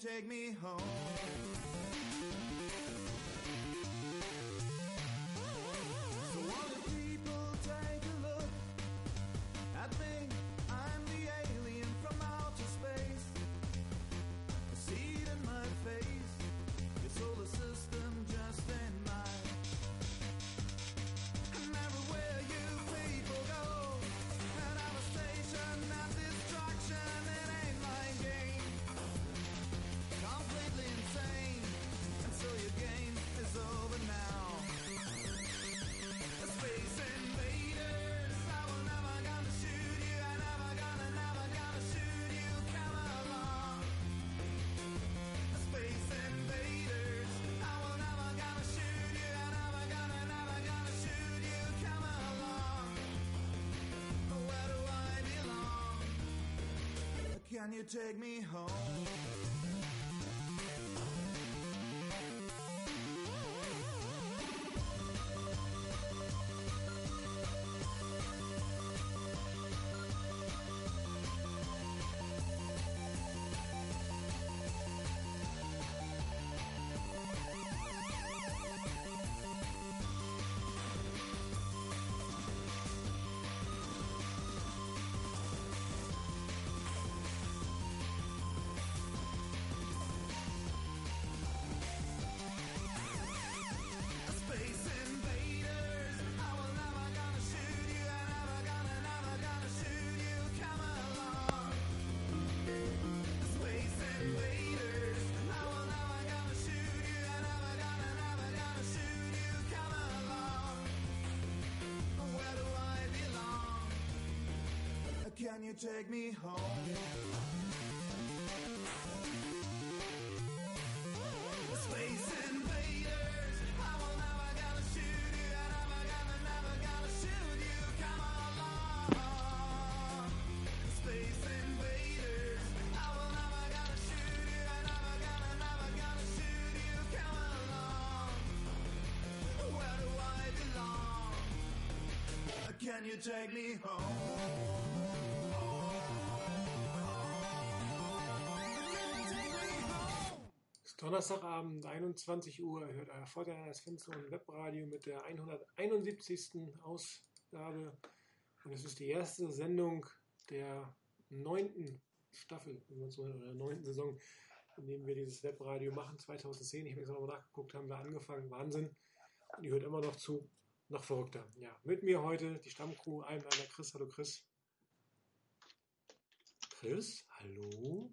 Take me home? Can you take me Can you take me home? Space invaders, I will never gonna shoot you. I never gonna, never gonna shoot you. Come along. Space invaders, I will never gonna shoot you. I never gonna, never gonna shoot you. Come along. Where do I belong? Can you take me home? Donnerstagabend, 21 Uhr, hört euer Vorteil als Fenster und Webradio mit der 171. Ausgabe. Und es ist die erste Sendung der neunten Staffel, wenn man neunten Saison, in dem wir dieses Webradio machen. 2010, ich habe jetzt nochmal nachgeguckt, haben wir angefangen. Wahnsinn. Und ihr hört immer noch zu. Noch verrückter. Ja, mit mir heute die Stammcrew, ein einer Chris. Hallo Chris. Chris, hallo.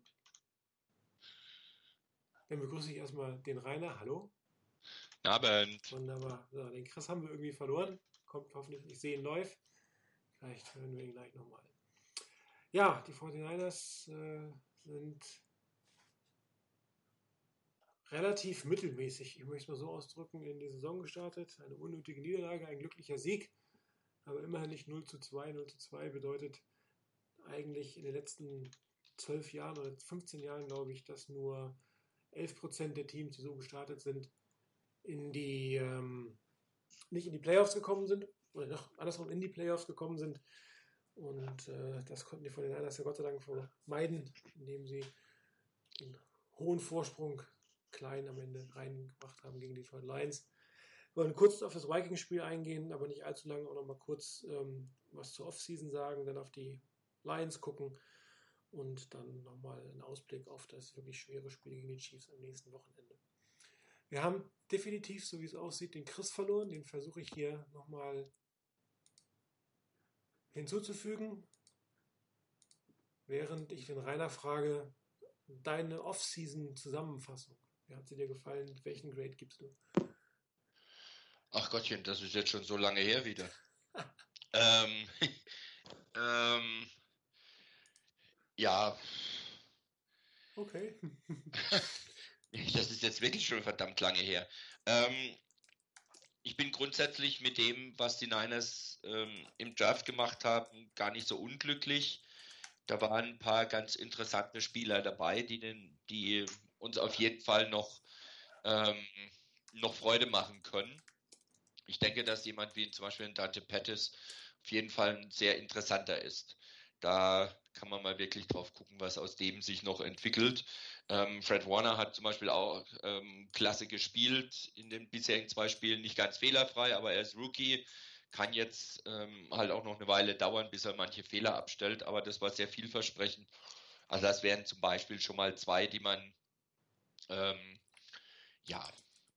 Dann begrüße ich erstmal den Rainer. Hallo. Abend. Wunderbar. So, den Chris haben wir irgendwie verloren. Kommt hoffentlich, ich sehe ihn live. Vielleicht hören wir ihn gleich nochmal. Ja, die 49ers äh, sind relativ mittelmäßig, ich möchte es mal so ausdrücken, in die Saison gestartet. Eine unnötige Niederlage, ein glücklicher Sieg, aber immerhin nicht 0 zu 2. 0 zu 2 bedeutet eigentlich in den letzten 12 Jahren oder 15 Jahren, glaube ich, dass nur 11% der Teams, die so gestartet sind, in die, ähm, nicht in die Playoffs gekommen sind, oder noch andersrum in die Playoffs gekommen sind. Und äh, das konnten die von den Niners ja Gott sei Dank vermeiden, indem sie den hohen Vorsprung klein am Ende reingebracht haben gegen die Detroit Lions. Wir wollen kurz auf das Vikings-Spiel eingehen, aber nicht allzu lange auch noch mal kurz ähm, was zur Offseason sagen, dann auf die Lions gucken und dann nochmal einen Ausblick auf das wirklich schwere Spiel gegen die Chiefs am nächsten Wochenende. Wir haben definitiv, so wie es aussieht, den Chris verloren. Den versuche ich hier nochmal hinzuzufügen, während ich den Rainer frage, deine Off-Season-Zusammenfassung. Wie hat sie dir gefallen? Welchen Grade gibst du? Ach Gottchen, das ist jetzt schon so lange her wieder. ähm, ähm, ja, Okay. das ist jetzt wirklich schon verdammt lange her. Ähm, ich bin grundsätzlich mit dem, was die Niners ähm, im Draft gemacht haben, gar nicht so unglücklich. Da waren ein paar ganz interessante Spieler dabei, die, den, die uns auf jeden Fall noch, ähm, noch Freude machen können. Ich denke, dass jemand wie zum Beispiel Dante Pettis auf jeden Fall ein sehr interessanter ist. Da kann man mal wirklich drauf gucken, was aus dem sich noch entwickelt. Ähm, Fred Warner hat zum Beispiel auch ähm, klasse gespielt in den bisherigen zwei Spielen, nicht ganz fehlerfrei, aber er ist Rookie, kann jetzt ähm, halt auch noch eine Weile dauern, bis er manche Fehler abstellt, aber das war sehr vielversprechend. Also das wären zum Beispiel schon mal zwei, die man ähm, ja,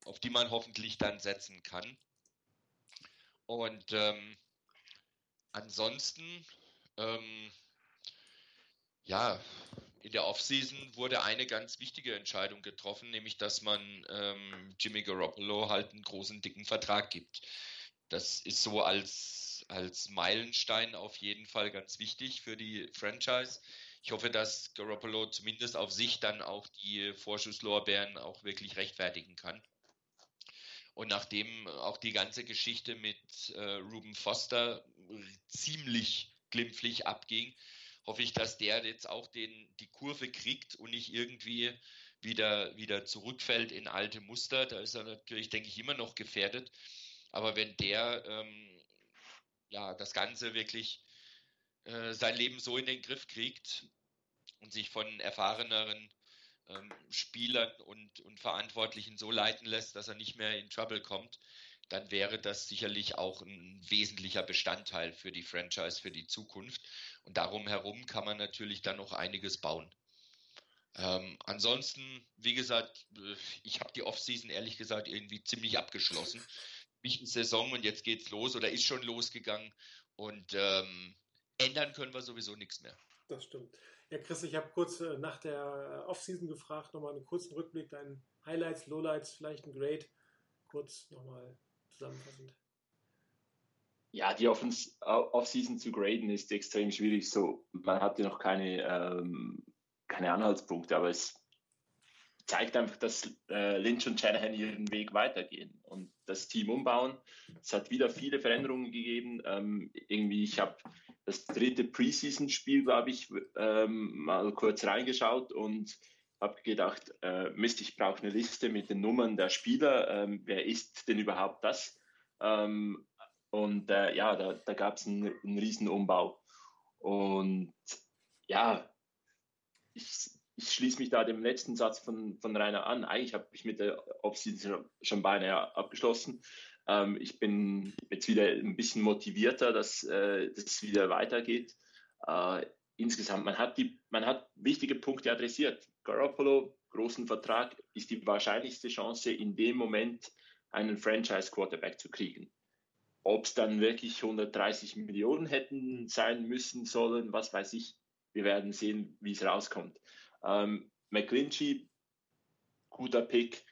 auf die man hoffentlich dann setzen kann. Und ähm, ansonsten, ähm, ja, in der Offseason wurde eine ganz wichtige Entscheidung getroffen, nämlich dass man ähm, Jimmy Garoppolo halt einen großen, dicken Vertrag gibt. Das ist so als, als Meilenstein auf jeden Fall ganz wichtig für die Franchise. Ich hoffe, dass Garoppolo zumindest auf sich dann auch die Vorschusslorbeeren auch wirklich rechtfertigen kann. Und nachdem auch die ganze Geschichte mit äh, Ruben Foster ziemlich glimpflich abging, hoffe ich, dass der jetzt auch den, die Kurve kriegt und nicht irgendwie wieder, wieder zurückfällt in alte Muster. Da ist er natürlich, denke ich, immer noch gefährdet. Aber wenn der ähm, ja das Ganze wirklich äh, sein Leben so in den Griff kriegt und sich von erfahreneren ähm, Spielern und, und Verantwortlichen so leiten lässt, dass er nicht mehr in Trouble kommt, dann wäre das sicherlich auch ein wesentlicher Bestandteil für die Franchise, für die Zukunft. Und darum herum kann man natürlich dann noch einiges bauen. Ähm, ansonsten, wie gesagt, äh, ich habe die Offseason ehrlich gesagt irgendwie ziemlich abgeschlossen. Wichtige Saison und jetzt geht's los oder ist schon losgegangen und ähm, ändern können wir sowieso nichts mehr. Das stimmt. Ja, Chris, ich habe kurz äh, nach der äh, Offseason gefragt, nochmal einen kurzen Rückblick, deinen Highlights, Lowlights, vielleicht ein Grade. Kurz nochmal zusammenfassend. Ja, die Offseason zu graden ist extrem schwierig. So, man hatte noch keine, ähm, keine Anhaltspunkte, aber es zeigt einfach, dass äh, Lynch und Shanahan ihren Weg weitergehen und das Team umbauen. Es hat wieder viele Veränderungen gegeben. Ähm, irgendwie, ich habe das dritte Preseason-Spiel, glaube ich, ähm, mal kurz reingeschaut und habe gedacht, äh, Mist, ich brauche eine Liste mit den Nummern der Spieler. Ähm, wer ist denn überhaupt das? Ähm, und äh, ja, da, da gab es einen, einen riesen Umbau. Und ja, ich, ich schließe mich da dem letzten Satz von, von Rainer an. Eigentlich habe ich mit der Offseason schon beinahe abgeschlossen. Ähm, ich bin jetzt wieder ein bisschen motivierter, dass äh, das wieder weitergeht. Äh, insgesamt, man hat, die, man hat wichtige Punkte adressiert. Garoppolo, großen Vertrag, ist die wahrscheinlichste Chance, in dem Moment einen Franchise-Quarterback zu kriegen. Ob es dann wirklich 130 Millionen hätten sein müssen sollen, was weiß ich. Wir werden sehen, wie es rauskommt. Ähm, McClinchy, guter Pick.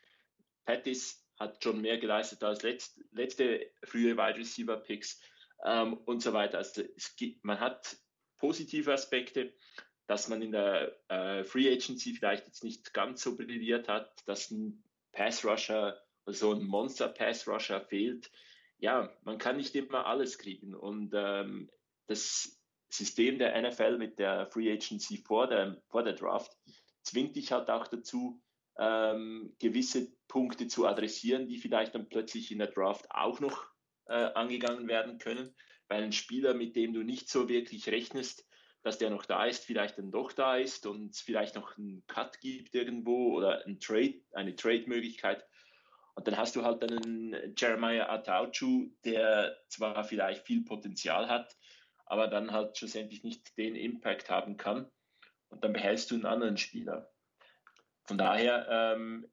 Pettis hat schon mehr geleistet als letzt, letzte frühe Wide Receiver Picks ähm, und so weiter. Also gibt, man hat positive Aspekte, dass man in der äh, Free Agency vielleicht jetzt nicht ganz so brilliert hat, dass ein Pass Rusher, also ein Monster Pass Rusher fehlt. Ja, man kann nicht immer alles kriegen und ähm, das System der NFL mit der Free Agency vor der, vor der Draft zwingt dich halt auch dazu, ähm, gewisse Punkte zu adressieren, die vielleicht dann plötzlich in der Draft auch noch äh, angegangen werden können, weil ein Spieler, mit dem du nicht so wirklich rechnest, dass der noch da ist, vielleicht dann doch da ist und es vielleicht noch einen Cut gibt irgendwo oder ein Trade, eine Trade-Möglichkeit. Und dann hast du halt einen Jeremiah Atauchu, der zwar vielleicht viel Potenzial hat, aber dann halt schlussendlich nicht den Impact haben kann. Und dann behältst du einen anderen Spieler. Von daher, ähm,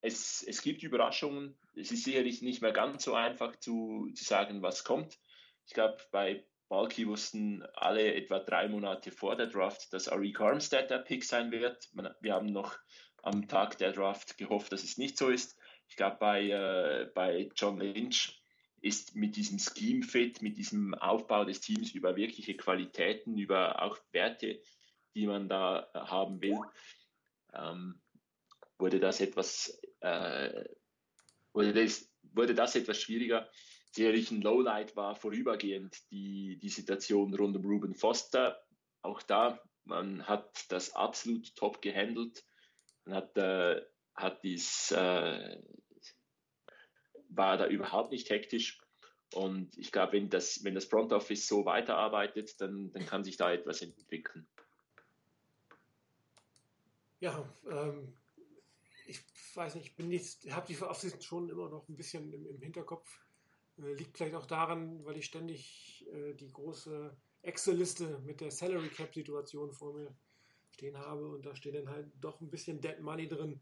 es, es gibt Überraschungen. Es ist sicherlich nicht mehr ganz so einfach zu, zu sagen, was kommt. Ich glaube, bei Balky wussten alle etwa drei Monate vor der Draft, dass Ari Armstead der Pick sein wird. Wir haben noch am Tag der Draft gehofft, dass es nicht so ist. Ich glaube, bei, äh, bei John Lynch ist mit diesem Scheme-Fit, mit diesem Aufbau des Teams über wirkliche Qualitäten, über auch Werte, die man da haben will, ähm, wurde das etwas äh, wurde, das, wurde das etwas schwieriger. Sicherlich ein Lowlight war vorübergehend die, die Situation rund um Ruben Foster. Auch da, man hat das absolut top gehandelt. Man hat, äh, hat dies, äh, war da überhaupt nicht hektisch. Und ich glaube, wenn das, wenn das Front Office so weiterarbeitet, dann, dann kann sich da etwas entwickeln. Ja, ähm, ich weiß nicht, ich habe die Offseason schon immer noch ein bisschen im, im Hinterkopf. Äh, liegt vielleicht auch daran, weil ich ständig äh, die große Excel-Liste mit der Salary Cap-Situation vor mir stehen habe und da steht dann halt doch ein bisschen Dead Money drin,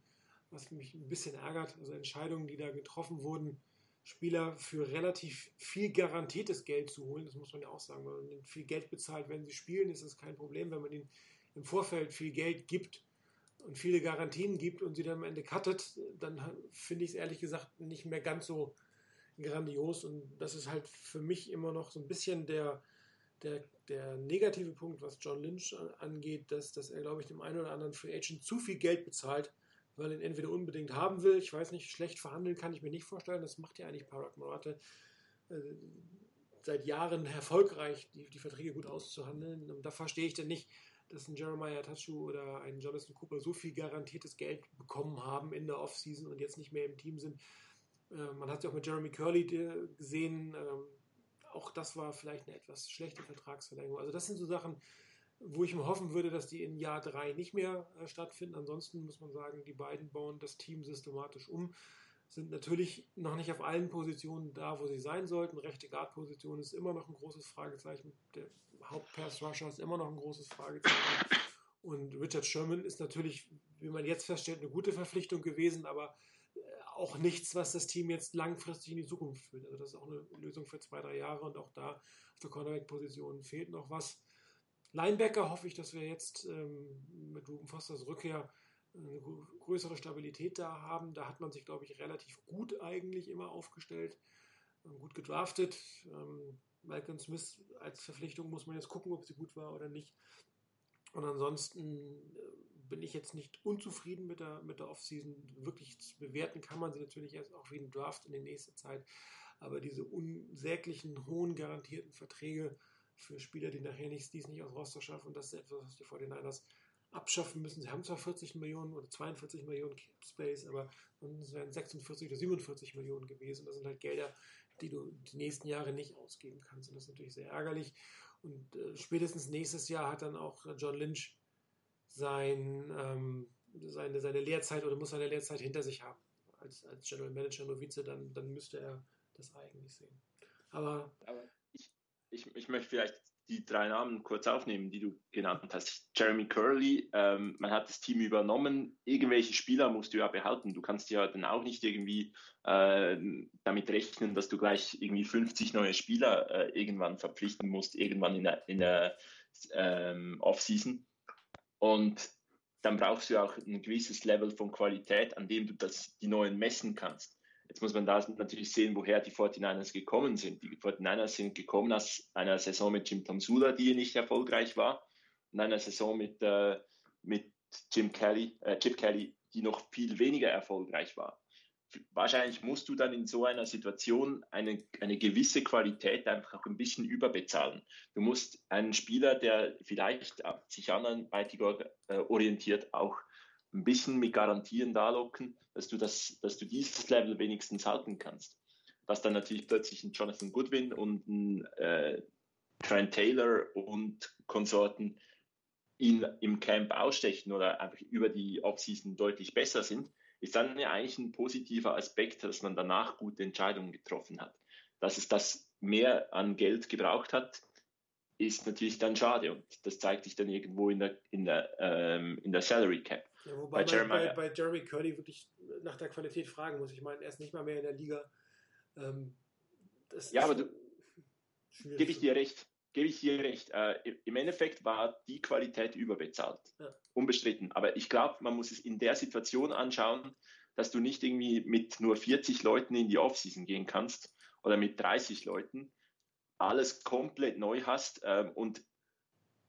was mich ein bisschen ärgert. Also Entscheidungen, die da getroffen wurden, Spieler für relativ viel garantiertes Geld zu holen, das muss man ja auch sagen. Wenn man ihnen viel Geld bezahlt, wenn sie spielen, ist das kein Problem. Wenn man ihnen im Vorfeld viel Geld gibt und viele Garantien gibt und sie dann am Ende cuttet, dann finde ich es ehrlich gesagt nicht mehr ganz so grandios. Und das ist halt für mich immer noch so ein bisschen der, der, der negative Punkt, was John Lynch angeht, dass, dass er, glaube ich, dem einen oder anderen Free Agent zu viel Geld bezahlt, weil er ihn entweder unbedingt haben will. Ich weiß nicht, schlecht verhandeln kann ich mir nicht vorstellen. Das macht ja eigentlich Parag Morate äh, seit Jahren erfolgreich, die, die Verträge gut auszuhandeln. Und da verstehe ich dann nicht, dass ein Jeremiah Tachu oder ein Jonathan Cooper so viel garantiertes Geld bekommen haben in der Offseason und jetzt nicht mehr im Team sind. Äh, man hat ja auch mit Jeremy Curley gesehen. Ähm, auch das war vielleicht eine etwas schlechte Vertragsverlängerung. Also das sind so Sachen, wo ich mir hoffen würde, dass die in Jahr drei nicht mehr äh, stattfinden. Ansonsten muss man sagen, die beiden bauen das Team systematisch um, sind natürlich noch nicht auf allen Positionen da, wo sie sein sollten. Rechte Guard-Position ist immer noch ein großes Fragezeichen. Der Hauptpass-Rusher ist immer noch ein großes Fragezeichen. Und Richard Sherman ist natürlich, wie man jetzt feststellt, eine gute Verpflichtung gewesen, aber auch nichts, was das Team jetzt langfristig in die Zukunft führt. Also das ist auch eine Lösung für zwei, drei Jahre und auch da auf der Cornerback-Position fehlt noch was. Linebacker hoffe ich, dass wir jetzt ähm, mit Ruben Fosters Rückkehr eine größere Stabilität da haben. Da hat man sich, glaube ich, relativ gut eigentlich immer aufgestellt, ähm, gut gedraftet. Ähm, Malcolm Smith als Verpflichtung muss man jetzt gucken, ob sie gut war oder nicht. Und ansonsten äh, bin ich jetzt nicht unzufrieden mit der, mit der Offseason. Wirklich bewerten kann man sie natürlich erst auch wie ein Draft in der nächsten Zeit. Aber diese unsäglichen, hohen garantierten Verträge für Spieler, die nachher nicht, die es nicht aus Roster schaffen, das ist etwas, was die 49ers abschaffen müssen. Sie haben zwar 40 Millionen oder 42 Millionen Cap Space, aber es wären 46 oder 47 Millionen gewesen. Das sind halt Gelder, die du die nächsten Jahre nicht ausgeben kannst. Und das ist natürlich sehr ärgerlich. Und äh, spätestens nächstes Jahr hat dann auch John Lynch sein, ähm, seine, seine Lehrzeit oder muss seine Lehrzeit hinter sich haben. Als, als General Manager Novize, dann, dann müsste er das eigentlich sehen. Aber, Aber ich, ich, ich möchte vielleicht die drei Namen kurz aufnehmen, die du genannt hast. Jeremy Curley, ähm, man hat das Team übernommen. Irgendwelche Spieler musst du ja behalten. Du kannst ja dann auch nicht irgendwie äh, damit rechnen, dass du gleich irgendwie 50 neue Spieler äh, irgendwann verpflichten musst, irgendwann in der, in der ähm, Offseason. Und dann brauchst du auch ein gewisses Level von Qualität, an dem du das, die neuen messen kannst. Jetzt muss man da natürlich sehen, woher die 49ers gekommen sind. Die 49ers sind gekommen aus einer Saison mit Jim Tomsula, die nicht erfolgreich war, und einer Saison mit, äh, mit Jim Kelly, äh, Chip Kelly, die noch viel weniger erfolgreich war. Wahrscheinlich musst du dann in so einer Situation eine, eine gewisse Qualität einfach auch ein bisschen überbezahlen. Du musst einen Spieler, der vielleicht sich anderweitig äh, orientiert, auch ein bisschen mit Garantien da locken, dass du, das, dass du dieses Level wenigstens halten kannst. Dass dann natürlich plötzlich ein Jonathan Goodwin und ein äh, Trent Taylor und Konsorten ihn im Camp ausstechen oder einfach über die Offseason deutlich besser sind, ist dann ja eigentlich ein positiver Aspekt, dass man danach gute Entscheidungen getroffen hat. Dass es das mehr an Geld gebraucht hat, ist natürlich dann schade und das zeigt sich dann irgendwo in der, in der, ähm, in der Salary Cap. Ja, wobei bei, man bei, bei, Jeremy Curdy wirklich nach der Qualität fragen muss. Ich meine, er ist nicht mal mehr in der Liga. Ähm, ja, aber du, gebe ich dir recht. Gebe ich dir recht. Äh, Im Endeffekt war die Qualität überbezahlt. Ja. Unbestritten. Aber ich glaube, man muss es in der Situation anschauen, dass du nicht irgendwie mit nur 40 Leuten in die Offseason gehen kannst oder mit 30 Leuten, alles komplett neu hast ähm, und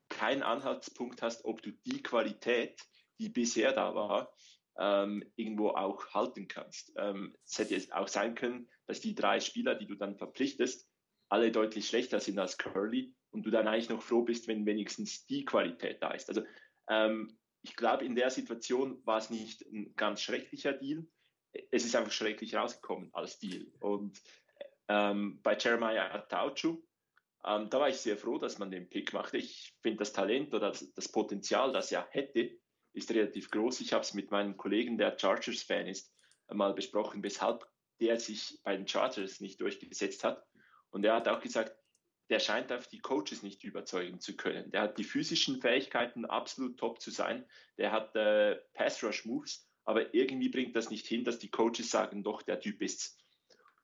keinen Anhaltspunkt hast, ob du die Qualität, die bisher da war, ähm, irgendwo auch halten kannst. Ähm, es hätte jetzt auch sein können, dass die drei Spieler, die du dann verpflichtest, alle deutlich schlechter sind als Curly und du dann eigentlich noch froh bist, wenn wenigstens die Qualität da ist. Also ähm, ich glaube, in der Situation war es nicht ein ganz schrecklicher Deal. Es ist einfach schrecklich rausgekommen als Deal. Und ähm, bei Jeremiah Atauchu, ähm, da war ich sehr froh, dass man den Pick machte. Ich finde das Talent oder das, das, Potenzial, das er hätte, ist relativ groß. Ich habe es mit meinem Kollegen, der Chargers-Fan ist, mal besprochen, weshalb der sich bei den Chargers nicht durchgesetzt hat. Und er hat auch gesagt, der scheint auf die Coaches nicht überzeugen zu können. Der hat die physischen Fähigkeiten, absolut top zu sein. Der hat äh, Pass-Rush-Moves, aber irgendwie bringt das nicht hin, dass die Coaches sagen, doch, der Typ ist's.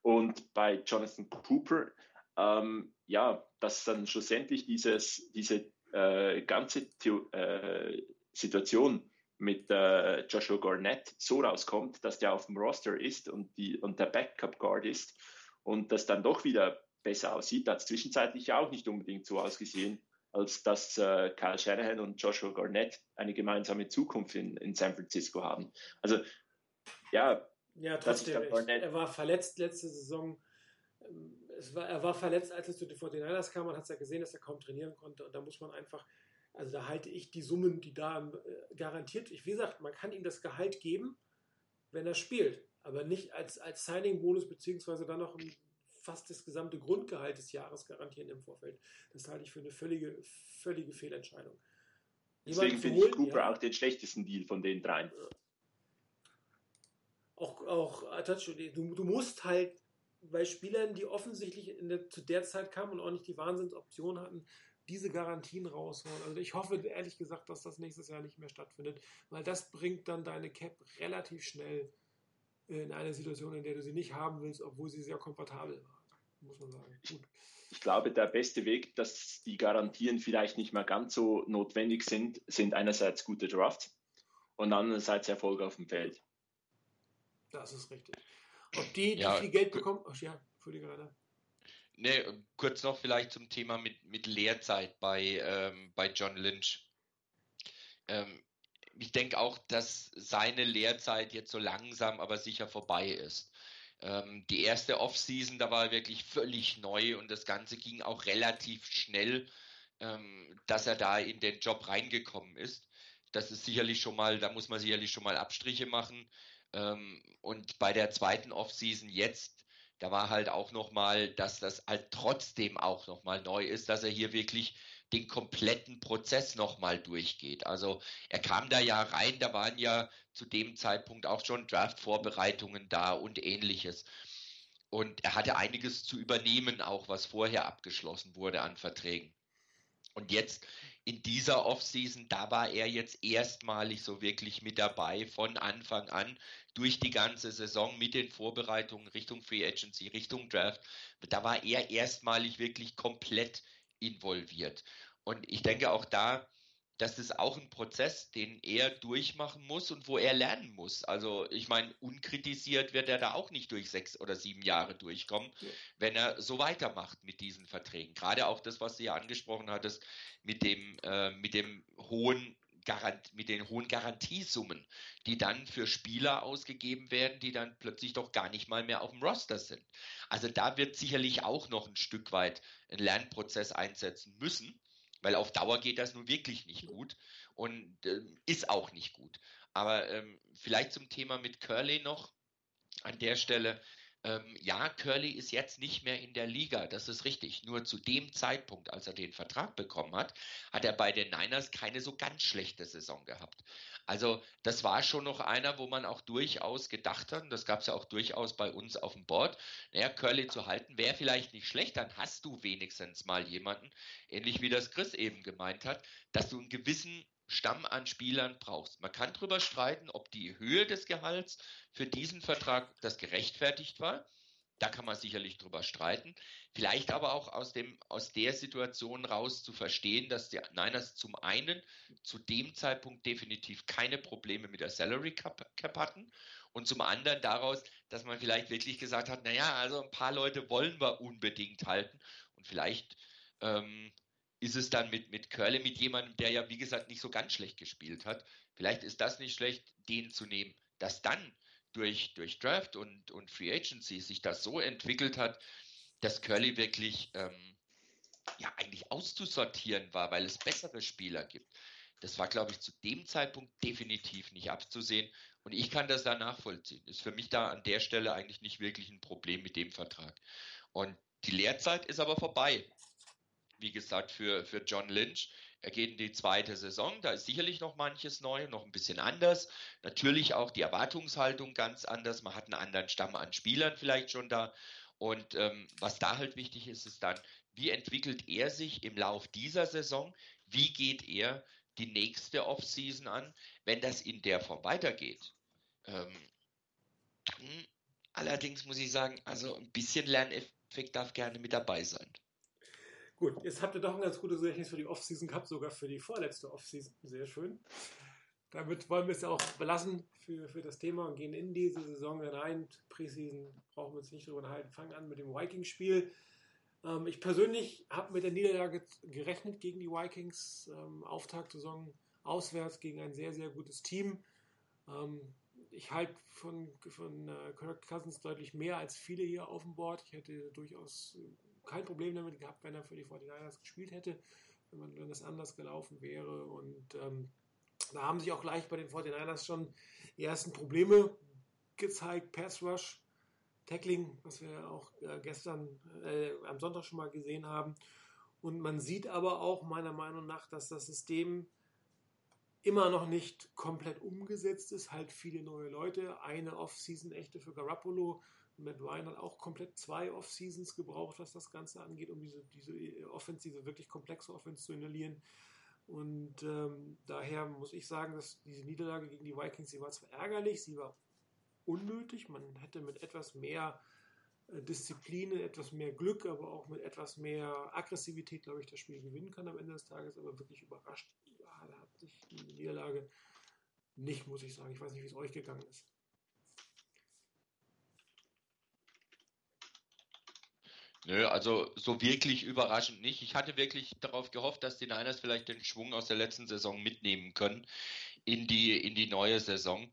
Und bei Jonathan Cooper, ähm, ja, dass dann schlussendlich dieses, diese äh, ganze The äh, Situation mit äh, Joshua Garnett so rauskommt, dass der auf dem Roster ist und, die, und der Backup Guard ist und das dann doch wieder besser aussieht, hat es zwischenzeitlich auch nicht unbedingt so ausgesehen, als dass äh, Kyle Shanahan und Joshua Garnett eine gemeinsame Zukunft in, in San Francisco haben. Also ja, ja trotzdem, er war verletzt letzte Saison. War, er war verletzt, als es zu den 49ers kam. Man hat es ja gesehen, dass er kaum trainieren konnte. Und da muss man einfach, also da halte ich die Summen, die da äh, garantiert, ich, wie gesagt, man kann ihm das Gehalt geben, wenn er spielt. Aber nicht als, als Signing-Bonus, beziehungsweise dann noch ein fast das gesamte Grundgehalt des Jahres garantieren im Vorfeld. Das halte ich für eine völlige, völlige Fehlentscheidung. Deswegen finde ich Cooper ja, auch den schlechtesten Deal von den dreien. Auch, auch du, du musst halt bei Spielern, die offensichtlich der, zu der Zeit kamen und auch nicht die Wahnsinnsoption hatten, diese Garantien rausholen. Also ich hoffe ehrlich gesagt, dass das nächstes Jahr nicht mehr stattfindet, weil das bringt dann deine Cap relativ schnell in eine Situation, in der du sie nicht haben willst, obwohl sie sehr komfortabel war, muss man sagen. Gut. Ich glaube, der beste Weg, dass die Garantien vielleicht nicht mehr ganz so notwendig sind, sind einerseits gute Drafts und andererseits Erfolg auf dem Feld. Das ist richtig. Ob die, die ja, viel Geld bekommen, ach ja, Entschuldige, Rainer. Ne, kurz noch vielleicht zum Thema mit, mit Lehrzeit bei, ähm, bei John Lynch. Ähm, ich denke auch, dass seine Lehrzeit jetzt so langsam, aber sicher vorbei ist. Ähm, die erste Offseason, da war er wirklich völlig neu und das Ganze ging auch relativ schnell, ähm, dass er da in den Job reingekommen ist. Das ist sicherlich schon mal, da muss man sicherlich schon mal Abstriche machen. Ähm, und bei der zweiten Offseason jetzt, da war halt auch nochmal, dass das halt trotzdem auch nochmal neu ist, dass er hier wirklich den kompletten Prozess nochmal durchgeht. Also er kam da ja rein, da waren ja zu dem Zeitpunkt auch schon Draft-Vorbereitungen da und ähnliches. Und er hatte einiges zu übernehmen, auch was vorher abgeschlossen wurde an Verträgen. Und jetzt in dieser Offseason, da war er jetzt erstmalig so wirklich mit dabei von Anfang an durch die ganze Saison mit den Vorbereitungen Richtung Free Agency, Richtung Draft. Da war er erstmalig wirklich komplett involviert. Und ich denke auch da, das ist auch ein Prozess, den er durchmachen muss und wo er lernen muss. Also ich meine, unkritisiert wird er da auch nicht durch sechs oder sieben Jahre durchkommen, ja. wenn er so weitermacht mit diesen Verträgen. Gerade auch das, was du ja angesprochen hattest, mit dem, äh, mit dem hohen Garant mit den hohen Garantiesummen, die dann für Spieler ausgegeben werden, die dann plötzlich doch gar nicht mal mehr auf dem Roster sind. Also da wird sicherlich auch noch ein Stück weit ein Lernprozess einsetzen müssen, weil auf Dauer geht das nun wirklich nicht gut und äh, ist auch nicht gut. Aber ähm, vielleicht zum Thema mit Curly noch an der Stelle. Ähm, ja, Curly ist jetzt nicht mehr in der Liga, das ist richtig. Nur zu dem Zeitpunkt, als er den Vertrag bekommen hat, hat er bei den Niners keine so ganz schlechte Saison gehabt. Also das war schon noch einer, wo man auch durchaus gedacht hat, und das gab es ja auch durchaus bei uns auf dem Board, naja, Curly zu halten wäre vielleicht nicht schlecht, dann hast du wenigstens mal jemanden, ähnlich wie das Chris eben gemeint hat, dass du einen gewissen Stamm an Spielern brauchst. Man kann darüber streiten, ob die Höhe des Gehalts für diesen Vertrag das gerechtfertigt war. Da kann man sicherlich drüber streiten. Vielleicht aber auch aus dem, aus der Situation raus zu verstehen, dass die Niners zum einen zu dem Zeitpunkt definitiv keine Probleme mit der Salary Cap, Cap hatten und zum anderen daraus, dass man vielleicht wirklich gesagt hat, naja, also ein paar Leute wollen wir unbedingt halten und vielleicht ähm, ist es dann mit, mit Curly, mit jemandem, der ja, wie gesagt, nicht so ganz schlecht gespielt hat. Vielleicht ist das nicht schlecht, den zu nehmen. Dass dann durch, durch Draft und, und Free Agency sich das so entwickelt hat, dass Curly wirklich ähm, ja eigentlich auszusortieren war, weil es bessere Spieler gibt. Das war, glaube ich, zu dem Zeitpunkt definitiv nicht abzusehen. Und ich kann das da nachvollziehen. Ist für mich da an der Stelle eigentlich nicht wirklich ein Problem mit dem Vertrag. Und die Lehrzeit ist aber vorbei. Wie gesagt, für, für John Lynch. Er geht in die zweite Saison. Da ist sicherlich noch manches neu, noch ein bisschen anders. Natürlich auch die Erwartungshaltung ganz anders. Man hat einen anderen Stamm an Spielern vielleicht schon da. Und ähm, was da halt wichtig ist, ist dann, wie entwickelt er sich im Lauf dieser Saison? Wie geht er die nächste Offseason an, wenn das in der Form weitergeht? Ähm, allerdings muss ich sagen, also ein bisschen Lerneffekt darf gerne mit dabei sein. Gut, jetzt habt ihr doch ein ganz gutes Gedächtnis für die Offseason gehabt, sogar für die vorletzte Offseason. Sehr schön. Damit wollen wir es ja auch belassen für, für das Thema und gehen in diese Saison hinein. Preseason brauchen wir uns nicht drüber unterhalten. Fangen an mit dem Vikings-Spiel. Ähm, ich persönlich habe mit der Niederlage gerechnet gegen die Vikings. Ähm, Auftaktsaison auswärts gegen ein sehr, sehr gutes Team. Ähm, ich halte von, von äh, Kirk Cousins deutlich mehr als viele hier auf dem Board. Ich hätte durchaus kein Problem damit gehabt, wenn er für die 49ers gespielt hätte, wenn, man, wenn das anders gelaufen wäre. Und ähm, da haben sich auch gleich bei den 49ers schon die ersten Probleme gezeigt. Pass Rush, Tackling, was wir auch äh, gestern äh, am Sonntag schon mal gesehen haben. Und man sieht aber auch meiner Meinung nach, dass das System immer noch nicht komplett umgesetzt ist. Halt viele neue Leute. Eine Off-Season echte für Garoppolo. Matt Ryan hat auch komplett zwei Off-Seasons gebraucht, was das Ganze angeht, um diese, diese Offensive, wirklich komplexe Offense zu inhalieren. Und ähm, daher muss ich sagen, dass diese Niederlage gegen die Vikings, sie war zwar ärgerlich, sie war unnötig. Man hätte mit etwas mehr äh, Disziplin, etwas mehr Glück, aber auch mit etwas mehr Aggressivität, glaube ich, das Spiel gewinnen können am Ende des Tages. Aber wirklich überrascht Niederlage nicht, muss ich sagen. Ich weiß nicht, wie es euch gegangen ist. Nö, also so wirklich überraschend nicht. Ich hatte wirklich darauf gehofft, dass die Niners vielleicht den Schwung aus der letzten Saison mitnehmen können in die, in die neue Saison.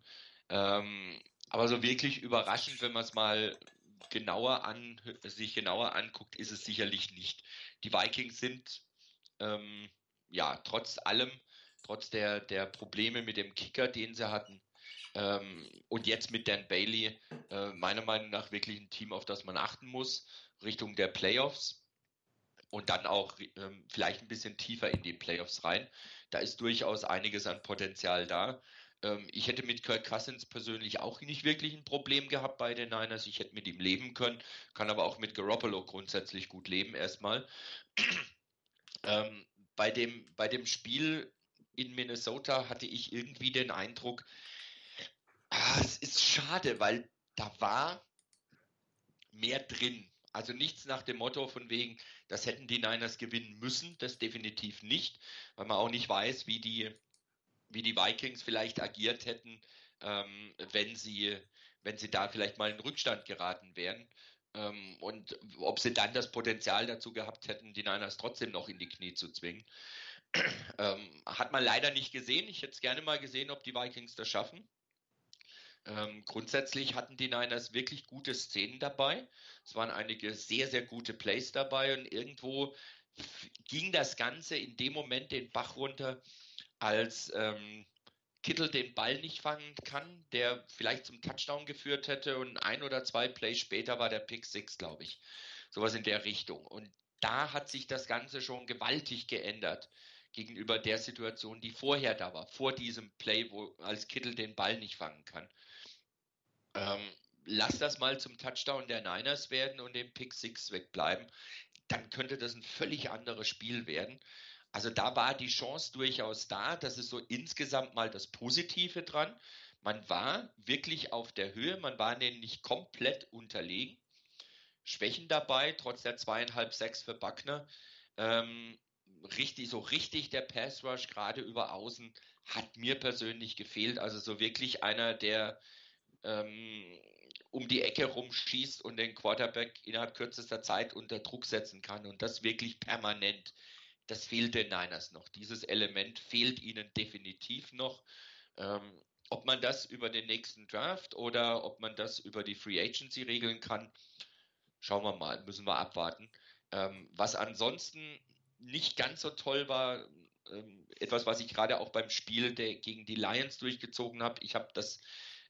Ähm, aber so wirklich überraschend, wenn man es mal genauer an, sich genauer anguckt, ist es sicherlich nicht. Die Vikings sind ähm, ja trotz allem, trotz der, der Probleme mit dem Kicker, den sie hatten, ähm, und jetzt mit Dan Bailey, äh, meiner Meinung nach wirklich ein Team, auf das man achten muss. Richtung der Playoffs und dann auch ähm, vielleicht ein bisschen tiefer in die Playoffs rein. Da ist durchaus einiges an Potenzial da. Ähm, ich hätte mit Kirk Cousins persönlich auch nicht wirklich ein Problem gehabt bei den Niners. Ich hätte mit ihm leben können, kann aber auch mit Garoppolo grundsätzlich gut leben erstmal. ähm, bei, dem, bei dem Spiel in Minnesota hatte ich irgendwie den Eindruck, ah, es ist schade, weil da war mehr drin. Also nichts nach dem Motto von wegen, das hätten die Niners gewinnen müssen, das definitiv nicht, weil man auch nicht weiß, wie die, wie die Vikings vielleicht agiert hätten, ähm, wenn sie, wenn sie da vielleicht mal in Rückstand geraten wären. Ähm, und ob sie dann das Potenzial dazu gehabt hätten, die Niners trotzdem noch in die Knie zu zwingen. Ähm, hat man leider nicht gesehen. Ich hätte es gerne mal gesehen, ob die Vikings das schaffen. Ähm, grundsätzlich hatten die Niners wirklich gute Szenen dabei. Es waren einige sehr, sehr gute Plays dabei und irgendwo ging das Ganze in dem Moment den Bach runter, als ähm, Kittel den Ball nicht fangen kann, der vielleicht zum Touchdown geführt hätte und ein oder zwei Plays später war der Pick Six, glaube ich. Sowas in der Richtung. Und da hat sich das Ganze schon gewaltig geändert gegenüber der Situation, die vorher da war, vor diesem Play, wo als Kittel den Ball nicht fangen kann. Ähm, lass das mal zum Touchdown der Niners werden und dem Pick Six wegbleiben, dann könnte das ein völlig anderes Spiel werden. Also da war die Chance durchaus da. Das ist so insgesamt mal das Positive dran. Man war wirklich auf der Höhe, man war denen nicht komplett unterlegen. Schwächen dabei, trotz der zweieinhalb Sechs für Buckner. Ähm, richtig, so richtig der Pass Rush, gerade über Außen, hat mir persönlich gefehlt. Also so wirklich einer, der ähm, um die Ecke rumschießt und den Quarterback innerhalb kürzester Zeit unter Druck setzen kann und das wirklich permanent. Das fehlt den Niners noch. Dieses Element fehlt ihnen definitiv noch. Ähm, ob man das über den nächsten Draft oder ob man das über die Free Agency regeln kann, schauen wir mal, müssen wir abwarten. Ähm, was ansonsten nicht ganz so toll war, Ähm, etwas, was ich gerade auch beim Spiel der, gegen die Lions durchgezogen habe. Ich habe das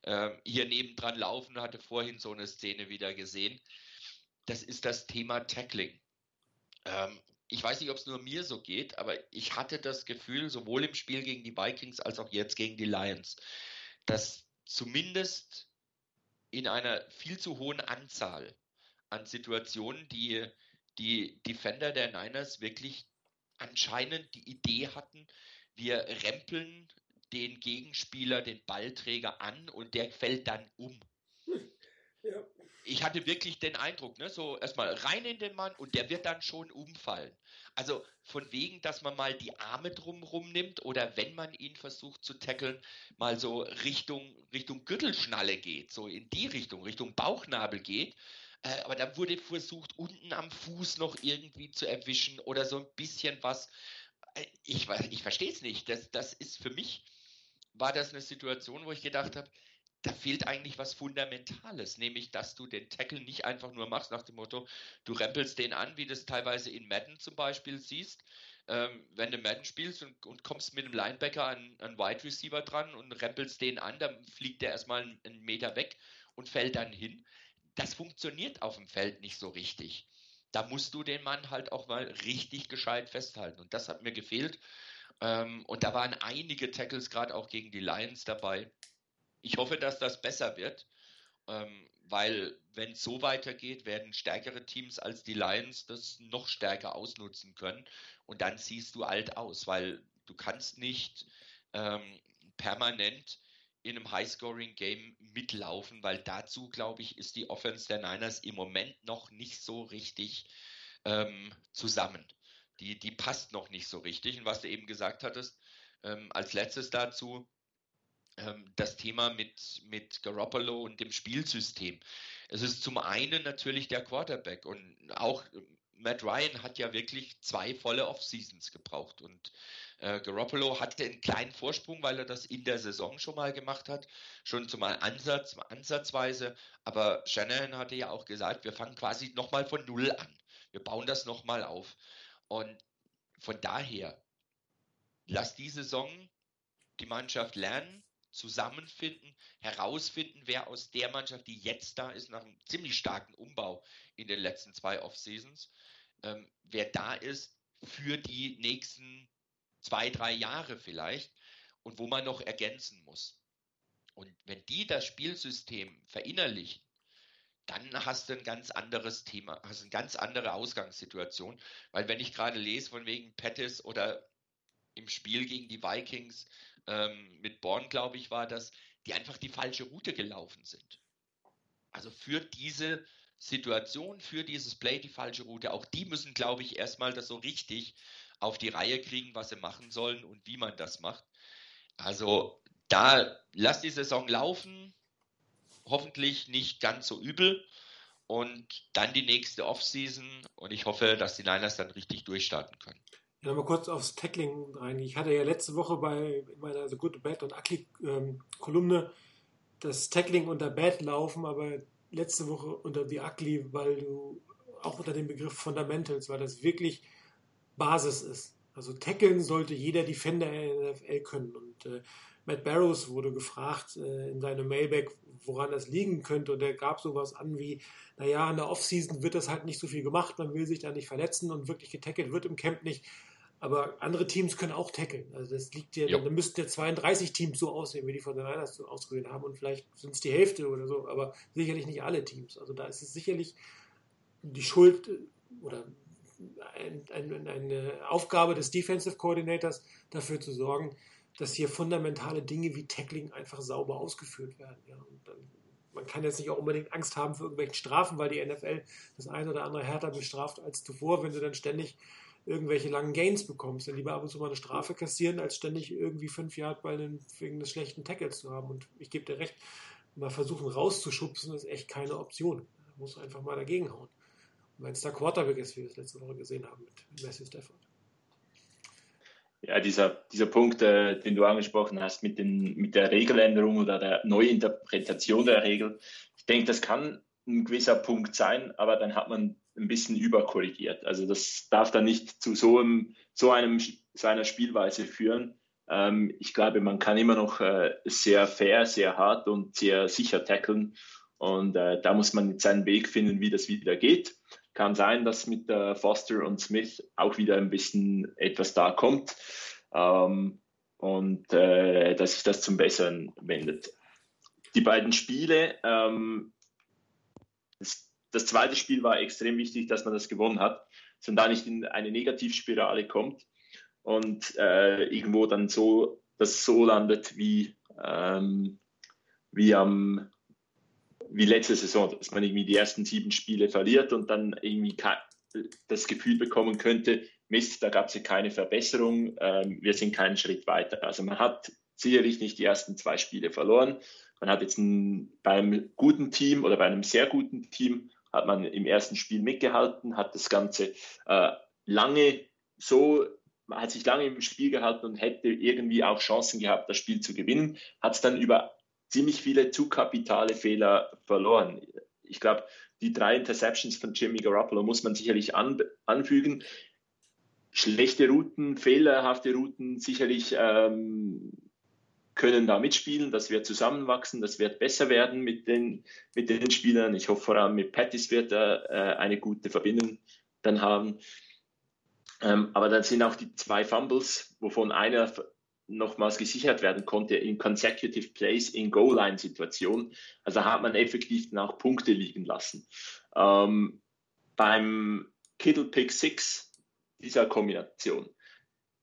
äh, hier nebendran laufen, hatte vorhin so eine Szene wieder gesehen. Das ist das Thema Tackling. Ähm, ich weiß nicht, ob es nur mir so geht, aber ich hatte das Gefühl, sowohl im Spiel gegen die Vikings als auch jetzt gegen die Lions, dass zumindest in einer viel zu hohen Anzahl an Situationen, die die Defender der Niners wirklich anscheinend die Idee hatten, wir rempeln den Gegenspieler, den Ballträger an und der fällt dann um. Ja. Ich hatte wirklich den Eindruck, ne, so erstmal rein in den Mann und der wird dann schon umfallen. Also von wegen, dass man mal die Arme drumrum nimmt oder wenn man ihn versucht zu tackeln, mal so Richtung, Richtung Gürtelschnalle geht, so in die Richtung, Richtung Bauchnabel geht. Äh, aber da wurde versucht, unten am Fuß noch irgendwie zu erwischen oder so ein bisschen was. Äh, ich, ich verstehe es nicht. Das, das ist für mich, war das eine Situation, wo ich gedacht habe, da fehlt eigentlich was Fundamentales, nämlich dass du den Tackle nicht einfach nur machst nach dem Motto, du rempelst den an, wie du es teilweise in Madden zum Beispiel siehst. Ähm, wenn du Madden spielst und, und, kommst mit einem Linebacker an einen Wide Receiver dran und rempelst den an, dann fliegt der erstmal einen, einen Meter weg und fällt dann hin. Das funktioniert auf dem Feld nicht so richtig. Da musst du den Mann halt auch mal richtig gescheit festhalten. Und das hat mir gefehlt. Ähm, und da waren einige Tackles gerade auch gegen die Lions dabei ich hoffe, dass das besser wird, ähm, weil wenn es so weitergeht, werden stärkere Teams als die Lions das noch stärker ausnutzen können und dann siehst du alt aus, weil du kannst nicht ähm, permanent in einem High-Scoring-Game mitlaufen, weil dazu, glaube ich, ist die Offense der Niners im Moment noch nicht so richtig ähm, zusammen. Die, die passt noch nicht so richtig. Und was du eben gesagt hattest, ähm, als letztes dazu, ähm, das Thema mit, mit Garoppolo und dem Spielsystem. Es ist zum einen natürlich der Quarterback und auch Matt Ryan hat ja wirklich zwei volle Off-Seasons gebraucht und äh, Garoppolo hatte einen kleinen Vorsprung, weil er das in der Saison schon mal gemacht hat, schon zumal Ansatz, ansatzweise, aber Shanahan hatte ja auch gesagt, wir fangen quasi nochmal von Null an. Wir bauen das nochmal auf. Und von daher, lass die Saison die Mannschaft lernen, zusammenfinden, herausfinden, wer aus der Mannschaft, die jetzt da ist, nach einem ziemlich starken Umbau in den letzten zwei Off-Seasons, ähm, wer da ist für die nächsten zwei, drei Jahre vielleicht und wo man noch ergänzen muss. Und wenn die das Spielsystem verinnerlichen, dann hast du ein ganz anderes Thema, hast eine ganz andere Ausgangssituation. Weil wenn ich gerade lese von wegen Pettis oder im Spiel gegen die Vikings, ähm, mit Born, glaube ich, war das, die einfach die falsche Route gelaufen sind. Also für diese Situation, für dieses Play die falsche Route. Auch die müssen, glaube ich, erstmal das so richtig auf die Reihe kriegen, was sie machen sollen und wie man das macht. Also da lass die Saison laufen, hoffentlich nicht ganz so übel und dann die nächste Offseason und ich hoffe, dass die Niners dann richtig durchstarten können. Ja, mal kurz aufs Tackling rein. Ich hatte ja letzte Woche bei meiner The Good, Bad und Ugly ähm, Kolumne das Tackling unter Bad laufen, aber letzte Woche unter The Ugly, weil du auch unter dem Begriff Fundamentals, weil das wirklich Basis ist. Also tackeln sollte jeder Defender in der NFL können. Und äh, Matt Barrows wurde gefragt äh, in seinem Mailback, woran das liegen könnte. Und er gab sowas an wie, naja, in der Offseason wird das halt nicht so viel gemacht, man will sich da nicht verletzen und wirklich getackelt wird im Camp nicht. Aber andere Teams können auch tackeln. Also das liegt ja, dann müssten ja 32 Teams so aussehen, wie die von den Niners so ausgesehen haben. Und vielleicht sind es die Hälfte oder so, aber sicherlich nicht alle Teams. Also da ist es sicherlich die Schuld äh, oder ein, ein, eine Aufgabe des Defensive Coordinators, dafür zu sorgen, dass hier fundamentale Dinge wie Tackling einfach sauber ausgeführt werden. Ja. Dann, man kann jetzt nicht auch unbedingt Angst haben vor irgendwelchen Strafen, weil die NFL das eine oder andere härter bestraft als zuvor, wenn du dann ständig irgendwelche langen Gains bekommst. Dann lieber ab und zu mal eine Strafe kassieren, als ständig irgendwie fünf Jahre bei einem, wegen des schlechten Tackles zu haben. Und ich gebe dir recht, mal versuchen rauszuschubsen, ist echt keine Option. Da muss einfach mal dagegen hauen. Und wenn es der Quarterback ist, wie wir es letzte Woche gesehen haben mit Matthew Stafford. Ja, dieser, dieser Punkt, äh, den du angesprochen hast mit, den, mit der Regeländerung oder der Neuinterpretation der Regel, ich denke, das kann ein gewisser Punkt sein, aber dann hat man ein bisschen überkorrigiert. Also das darf dann nicht zu so einem, so einem seiner Spielweise führen. Ähm, ich glaube, man kann immer noch äh, sehr fair, sehr hart und sehr sicher tackeln. Und äh, da muss man seinen Weg finden, wie das wieder geht. Kann sein, dass mit äh, Foster und Smith auch wieder ein bisschen etwas da kommt ähm, und äh, dass sich das zum Besseren wendet. Die beiden Spiele, ähm, das, zweite Spiel war extrem wichtig, dass man das gewonnen hat, sondern da nicht in eine Negativspirale kommt und äh, irgendwo dann so, das so landet wie, ähm, wie am wie letzte Saison, dass man irgendwie die ersten sieben Spiele verliert und dann irgendwie das Gefühl bekommen könnte, Mist, da gab es ja keine Verbesserung, ähm, wir sind keinen Schritt weiter. Also man hat sicherlich nicht die ersten zwei Spiele verloren. Man hat jetzt ein, beim guten Team oder bei einem sehr guten Team hat man im ersten Spiel mitgehalten, hat das Ganze äh, lange so, hat sich lange im Spiel gehalten und hätte irgendwie auch Chancen gehabt, das Spiel zu gewinnen, hat es dann über ziemlich viele zu kapitale Fehler verloren. Ich glaube, die drei Interceptions von Jimmy Garoppolo muss man sicherlich an, anfügen. Schlechte Routen, fehlerhafte Routen sicherlich ähm, können da mitspielen, dass wir zusammenwachsen, das wird besser werden mit den, mit den Spielern. Ich hoffe vor allem mit Pattis wird er äh, eine gute Verbindung dann haben. Ähm, aber dann sind auch die zwei Fumbles, wovon einer nochmals gesichert werden konnte in Consecutive Plays in Goal-Line-Situationen. Also hat man effektiv dann auch Punkte liegen lassen. Ähm, beim Kittle Pick 6 dieser Kombination,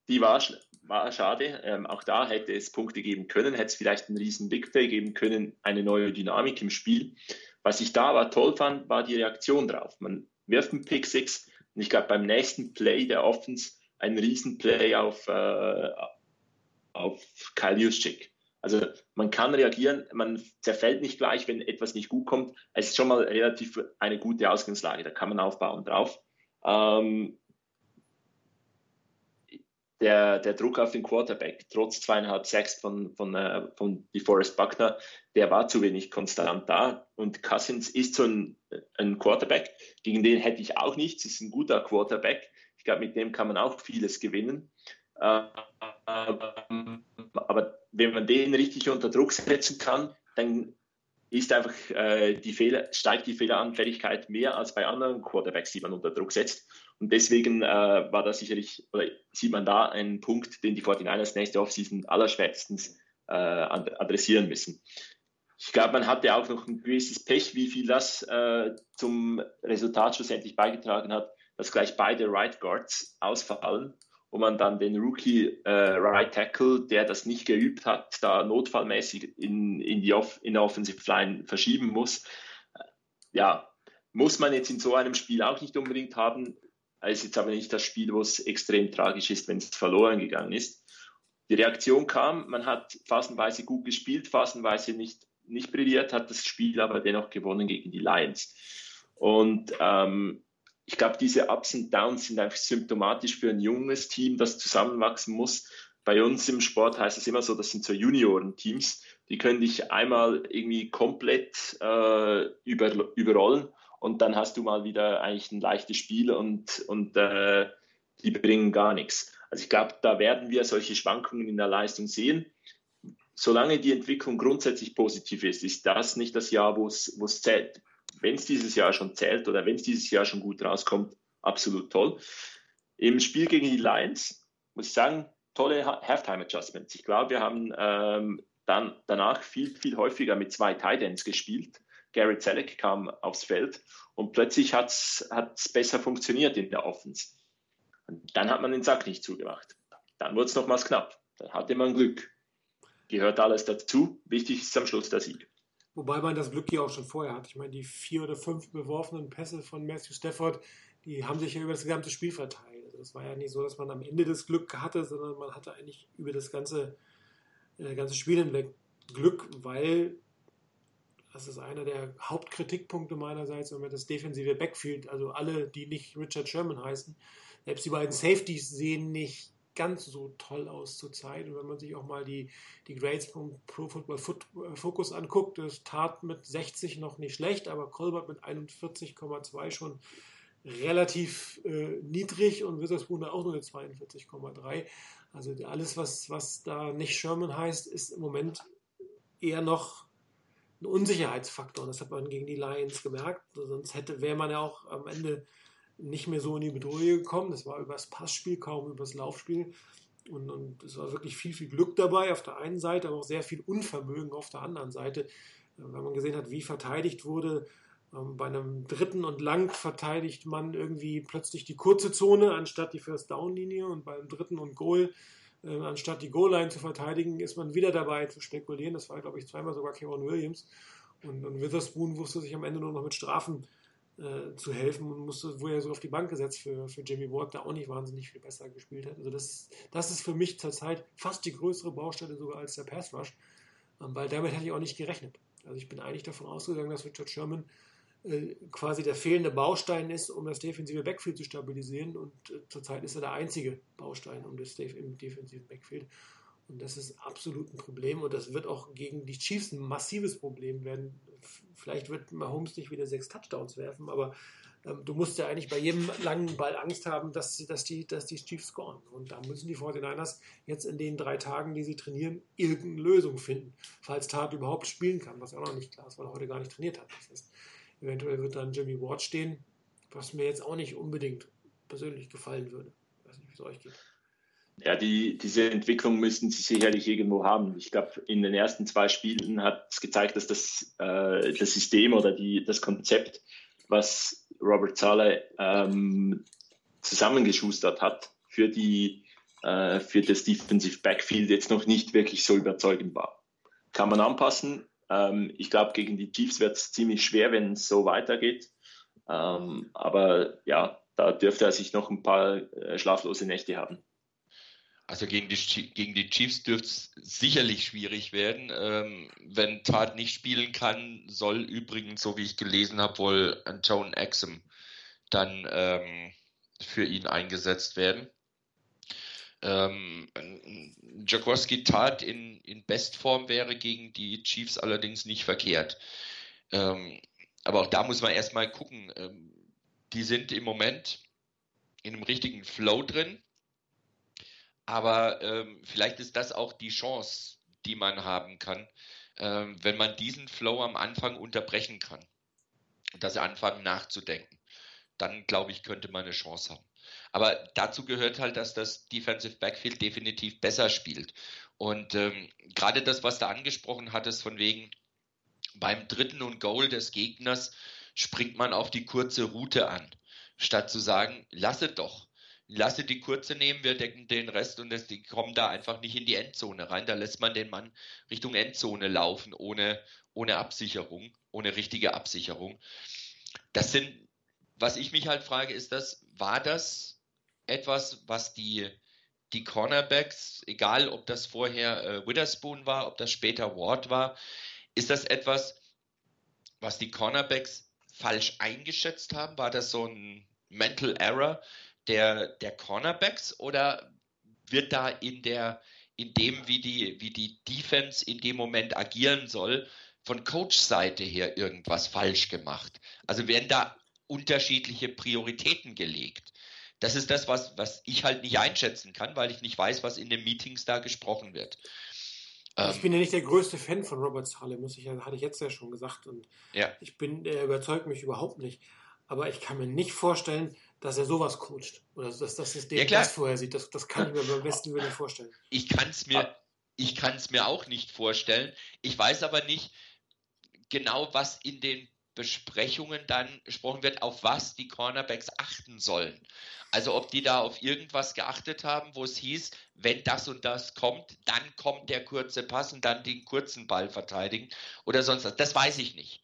die war, war schade. Ähm, auch da hätte es Punkte geben können, hätte es vielleicht einen riesen Big Play geben können, eine neue Dynamik im Spiel. Was ich da aber toll fand, war die Reaktion drauf. Man wirft einen Pick 6 und ich glaube beim nächsten Play der Offense ein Riesenplay auf, äh, auf Kyle Juszczyk. Also man kann reagieren, man zerfällt nicht gleich, wenn etwas nicht gut kommt. Es ist schon mal relativ eine gute Ausgangslage, da kann man aufbauen drauf. Ähm, der, der Druck auf den Quarterback, trotz zweieinhalb Sacks von, von, äh, von DeForest Buckner, der war zu wenig konstant da. Und Cousins ist so ein, ein Quarterback, gegen den hätte ich auch nichts, ist ein guter Quarterback. Ich glaube, mit dem kann man auch vieles gewinnen. Äh, aber wenn man den richtig unter Druck setzen kann, dann ist einfach äh, die Fehler, steigt die Fehleranfälligkeit mehr als bei anderen Quarterbacks, die man unter Druck setzt. Und deswegen äh, war da sicherlich, oder sieht man da einen Punkt, den die 49ers nächste Offseason allerspätestens äh, adressieren müssen. Ich glaube, man hatte auch noch ein gewisses Pech, wie viel das äh, zum Resultat schlussendlich beigetragen hat, dass gleich beide Right Guards ausfallen wo man dann den Rookie äh, Right Tackle, der das nicht geübt hat, da notfallmäßig in, in die Off in der Offensive Line verschieben muss. Ja, muss man jetzt in so einem Spiel auch nicht unbedingt haben. Ist jetzt aber nicht das Spiel, wo es extrem tragisch ist, wenn es verloren gegangen ist. Die Reaktion kam, man hat phasenweise gut gespielt, phasenweise nicht, nicht brilliert, hat das Spiel aber dennoch gewonnen gegen die Lions. Und ähm, ich glaube, diese Ups und Downs sind einfach symptomatisch für ein junges Team, das zusammenwachsen muss. Bei uns im Sport heißt es immer so, das sind so Juniorenteams, die können dich einmal irgendwie komplett äh, über, überrollen und dann hast du mal wieder eigentlich ein leichtes Spiel und, und äh, die bringen gar nichts. Also ich glaube, da werden wir solche Schwankungen in der Leistung sehen. Solange die Entwicklung grundsätzlich positiv ist, ist das nicht das Jahr, wo es zählt wenn es dieses Jahr schon zählt oder wenn es dieses Jahr schon gut rauskommt, absolut toll. Im Spiel gegen die Lions muss ich sagen, tolle Halftime-Adjustments. Ich glaube, wir haben ähm, dann danach viel, viel häufiger mit zwei Titans gespielt. Garrett Selleck kam aufs Feld und plötzlich hat es besser funktioniert in der Offense. Und dann hat man den Sack nicht zugemacht. Dann wurde es nochmals knapp. Dann hatte man Glück. Gehört alles dazu. Wichtig ist am Schluss der Sieg. Wobei man das Glück ja auch schon vorher hat. Ich meine, die vier oder fünf beworfenen Pässe von Matthew Stafford, die haben sich ja über das gesamte Spiel verteilt. Also das war ja nicht so, dass man am Ende das Glück hatte, sondern man hatte eigentlich über das ganze, äh, ganze Spiel hinweg Glück, weil das ist einer der Hauptkritikpunkte meinerseits, wenn man das defensive Backfield, also alle, die nicht Richard Sherman heißen, selbst die beiden Safeties sehen nicht ganz so toll aus zurzeit. Und wenn man sich auch mal die, die Grades vom Pro Football Focus anguckt, das tat mit 60 noch nicht schlecht, aber Colbert mit 41,2 schon relativ äh, niedrig und Witherspoon auch nur eine 42,3. Also alles, was, was da nicht Sherman heißt, ist im Moment eher noch ein Unsicherheitsfaktor. Das hat man gegen die Lions gemerkt. Sonst hätte, wäre man ja auch am Ende nicht mehr so in die Bedrohung gekommen. Das war übers Passspiel, kaum übers Laufspiel. Und, und es war wirklich viel, viel Glück dabei auf der einen Seite, aber auch sehr viel Unvermögen auf der anderen Seite. Wenn man gesehen hat, wie verteidigt wurde, ähm, bei einem dritten und lang verteidigt man irgendwie plötzlich die kurze Zone anstatt die First Down Linie und beim dritten und Goal äh, anstatt die Goal Line zu verteidigen, ist man wieder dabei zu spekulieren. Das war, glaube ich, zweimal sogar Kevin Williams. Und, und Witherspoon wusste sich am Ende nur noch mit Strafen äh, zu helfen und musste, wurde ja so auf die Bank gesetzt für, für Jimmy Ward, der auch nicht wahnsinnig viel besser gespielt hat. Also das, das ist für mich zurzeit fast die größere Baustelle sogar als der Pass Rush, ähm, weil damit hätte ich auch nicht gerechnet. Also ich bin eigentlich davon ausgegangen, dass Richard Sherman äh, quasi der fehlende Baustein ist, um das defensive Backfield zu stabilisieren. Und äh, zurzeit ist er der einzige Baustein um das im defensiven Backfield. Und das ist absolut ein Problem. Und das wird auch gegen die Chiefs ein massives Problem werden. Vielleicht wird Mahomes nicht wieder sechs Touchdowns werfen, aber ähm, du musst ja eigentlich bei jedem langen Ball Angst haben, dass, dass, die, dass die Chiefs scoren. Und da müssen die 49ers jetzt in den drei Tagen, die sie trainieren, irgendeine Lösung finden. Falls Tat überhaupt spielen kann, was auch noch nicht klar ist, weil er heute gar nicht trainiert hat. Das heißt, Eventuell wird dann Jimmy Ward stehen, was mir jetzt auch nicht unbedingt persönlich gefallen würde. Ich weiß nicht, wie es euch geht. Ja, die, diese Entwicklung müssten sie sicherlich irgendwo haben. Ich glaube, in den ersten zwei Spielen hat es gezeigt, dass das, äh, das System oder die, das Konzept, was Robert Zale ähm, zusammengeschustert hat, für, die, äh, für das Defensive Backfield jetzt noch nicht wirklich so überzeugend war. Kann man anpassen, ähm, ich glaube, gegen die Chiefs wird es ziemlich schwer, wenn es so weitergeht. Ähm, aber ja, da dürfte er sich noch ein paar äh, schlaflose Nächte haben. Also gegen die, gegen die Chiefs dürfte es sicherlich schwierig werden. Ähm, wenn Tat nicht spielen kann, soll übrigens, so wie ich gelesen habe, wohl Joan Exum dann ähm, für ihn eingesetzt werden. Ähm, Jaworski tat in, in Bestform wäre gegen die Chiefs allerdings nicht verkehrt. Ähm, aber auch da muss man erstmal gucken. Ähm, die sind im Moment in einem richtigen Flow drin. Aber ähm, vielleicht ist das auch die Chance, die man haben kann, ähm, wenn man diesen Flow am Anfang unterbrechen kann. Das Anfangen nachzudenken. Dann, glaube ich, könnte man eine Chance haben. Aber dazu gehört halt, dass das Defensive Backfield definitiv besser spielt. Und ähm, gerade das, was du angesprochen hattest, von wegen beim dritten und Goal des Gegners springt man auf die kurze Route an, statt zu sagen, lasse doch. Lasse die kurze nehmen, wir decken den Rest und das, die kommen da einfach nicht in die Endzone rein. Da lässt man den Mann Richtung Endzone laufen, ohne, ohne Absicherung, ohne richtige Absicherung. Das sind, was ich mich halt frage, ist das, war das etwas, was die, die Cornerbacks, egal ob das vorher äh, Witherspoon war, ob das später Ward war, ist das etwas, was die Cornerbacks falsch eingeschätzt haben? War das so ein Mental Error der, der Cornerbacks oder wird da in der in dem, wie die, wie die Defense in dem Moment agieren soll, von Coach-Seite her irgendwas falsch gemacht? Also werden da unterschiedliche Prioritäten gelegt? Das ist das, was, was ich halt nicht einschätzen kann, weil ich nicht weiß, was in den Meetings da gesprochen wird. Also ich bin ja nicht der größte Fan von Robert Saleh, muss ich hatte ich jetzt ja schon gesagt. Und ja. ich bin, er überzeugt mich überhaupt nicht. Aber ich kann mir nicht vorstellen, dass er sowas coacht. Oder dass, es dem ja, das vorher sieht. Das, das kann ich mir beim besten Willen vorstellen. Ich kann es mir, ich kann es mir auch nicht vorstellen. Ich weiß aber nicht genau, was in den Besprechungen dann gesprochen wird, auf was die Cornerbacks achten sollen. Also ob die da auf irgendwas geachtet haben, wo es hieß, wenn das und das kommt, dann kommt der kurze Pass und dann den kurzen Ball verteidigen oder sonst was. Das weiß ich nicht.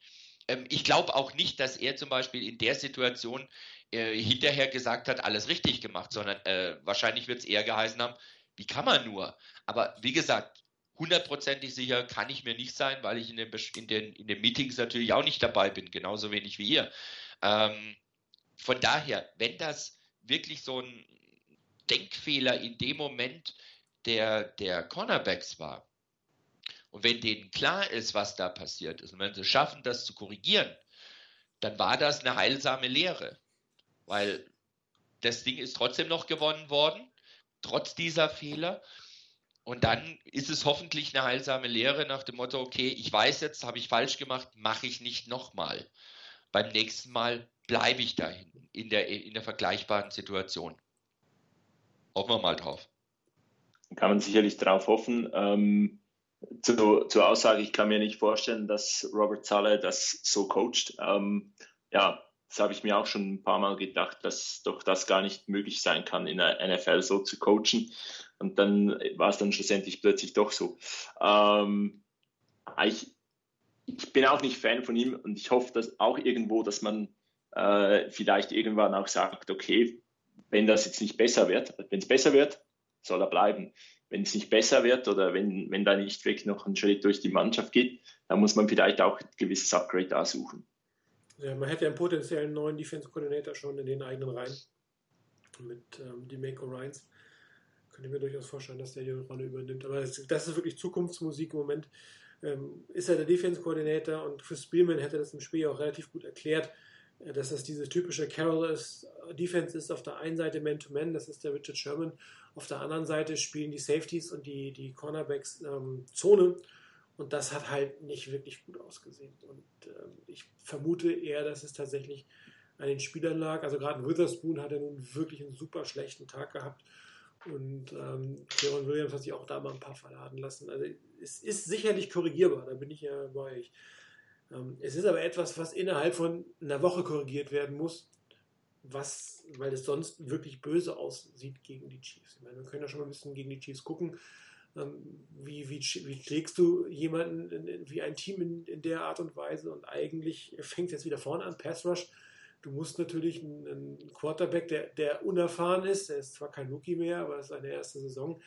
Ähm, ich glaube auch nicht, dass er zum Beispiel in der Situation äh, hinterher gesagt hat, alles richtig gemacht, sondern äh, wahrscheinlich wird es eher geheißen haben, wie kann man nur? Aber wie gesagt, hundertprozentig sicher kann ich mir nicht sein, weil ich in den, in den, in den Meetings natürlich auch nicht dabei bin, genauso wenig wie ihr. Ähm, von daher, wenn das wirklich so ein Denkfehler in dem Moment der, der Cornerbacks war. Und wenn denen klar ist, was da passiert ist, und wenn sie schaffen, das zu korrigieren, dann war das eine heilsame Lehre. Weil das Ding ist trotzdem noch gewonnen worden, trotz dieser Fehler. Und dann ist es hoffentlich eine heilsame Lehre nach dem Motto, okay, ich weiß jetzt, habe ich falsch gemacht, mache ich nicht nochmal. Beim nächsten Mal bleibe ich dahin in der, in der vergleichbaren Situation. Hoffen wir mal drauf. Kann man sicherlich darauf hoffen. Ähm, zu, zur Aussage, ich kann mir nicht vorstellen, dass Robert Zalle das so coacht. Ähm, ja, das habe ich mir auch schon ein paar Mal gedacht, dass doch das gar nicht möglich sein kann, in der NFL so zu coachen. Und dann war es dann schlussendlich plötzlich doch so. Ähm, ich, ich bin auch nicht Fan von ihm und ich hoffe dass auch irgendwo, dass man äh, vielleicht irgendwann auch sagt, okay, wenn das jetzt nicht besser wird, wenn es besser wird, soll er bleiben. Wenn es nicht besser wird oder wenn, wenn da nicht wirklich noch ein Schritt durch die Mannschaft geht, dann muss man vielleicht auch ein gewisses Upgrade da suchen. Ja, man hätte einen potenziellen neuen Defense Coordinator schon in den eigenen Reihen mit ähm, Demeco Ryans. Könnte mir durchaus vorstellen, dass der die Rolle übernimmt. Aber das, das ist wirklich Zukunftsmusik im Moment. Ähm, ist er der Defense Coordinator und Chris Spielman hätte das im Spiel auch relativ gut erklärt, äh, dass das diese typische Carroll ist, Defense ist auf der einen Seite Man-to-Man, das ist der Richard Sherman. Auf der anderen Seite spielen die Safeties und die, die Cornerbacks ähm, Zone. Und das hat halt nicht wirklich gut ausgesehen. Und ähm, ich vermute eher, dass es tatsächlich an den Spielern lag. Also gerade Witherspoon hat ja nun wirklich einen super schlechten Tag gehabt. Und ähm, Williams hat sich auch da mal ein paar verladen lassen. Also es ist sicherlich korrigierbar, da bin ich ja bei euch. Ähm, es ist aber etwas, was innerhalb von einer Woche korrigiert werden muss, was, weil es sonst wirklich böse aussieht gegen die Chiefs. Ich meine, wir können ja schon mal ein bisschen gegen die Chiefs gucken. Ähm, wie, wie, wie schlägst du jemanden, in, wie ein Team in, in, der Art und Weise? Und eigentlich fängt es jetzt wieder vorne an, Pass Rush. Du musst natürlich einen, einen Quarterback, der, der unerfahren ist, der ist zwar kein Rookie mehr, aber es ist seine erste Saison,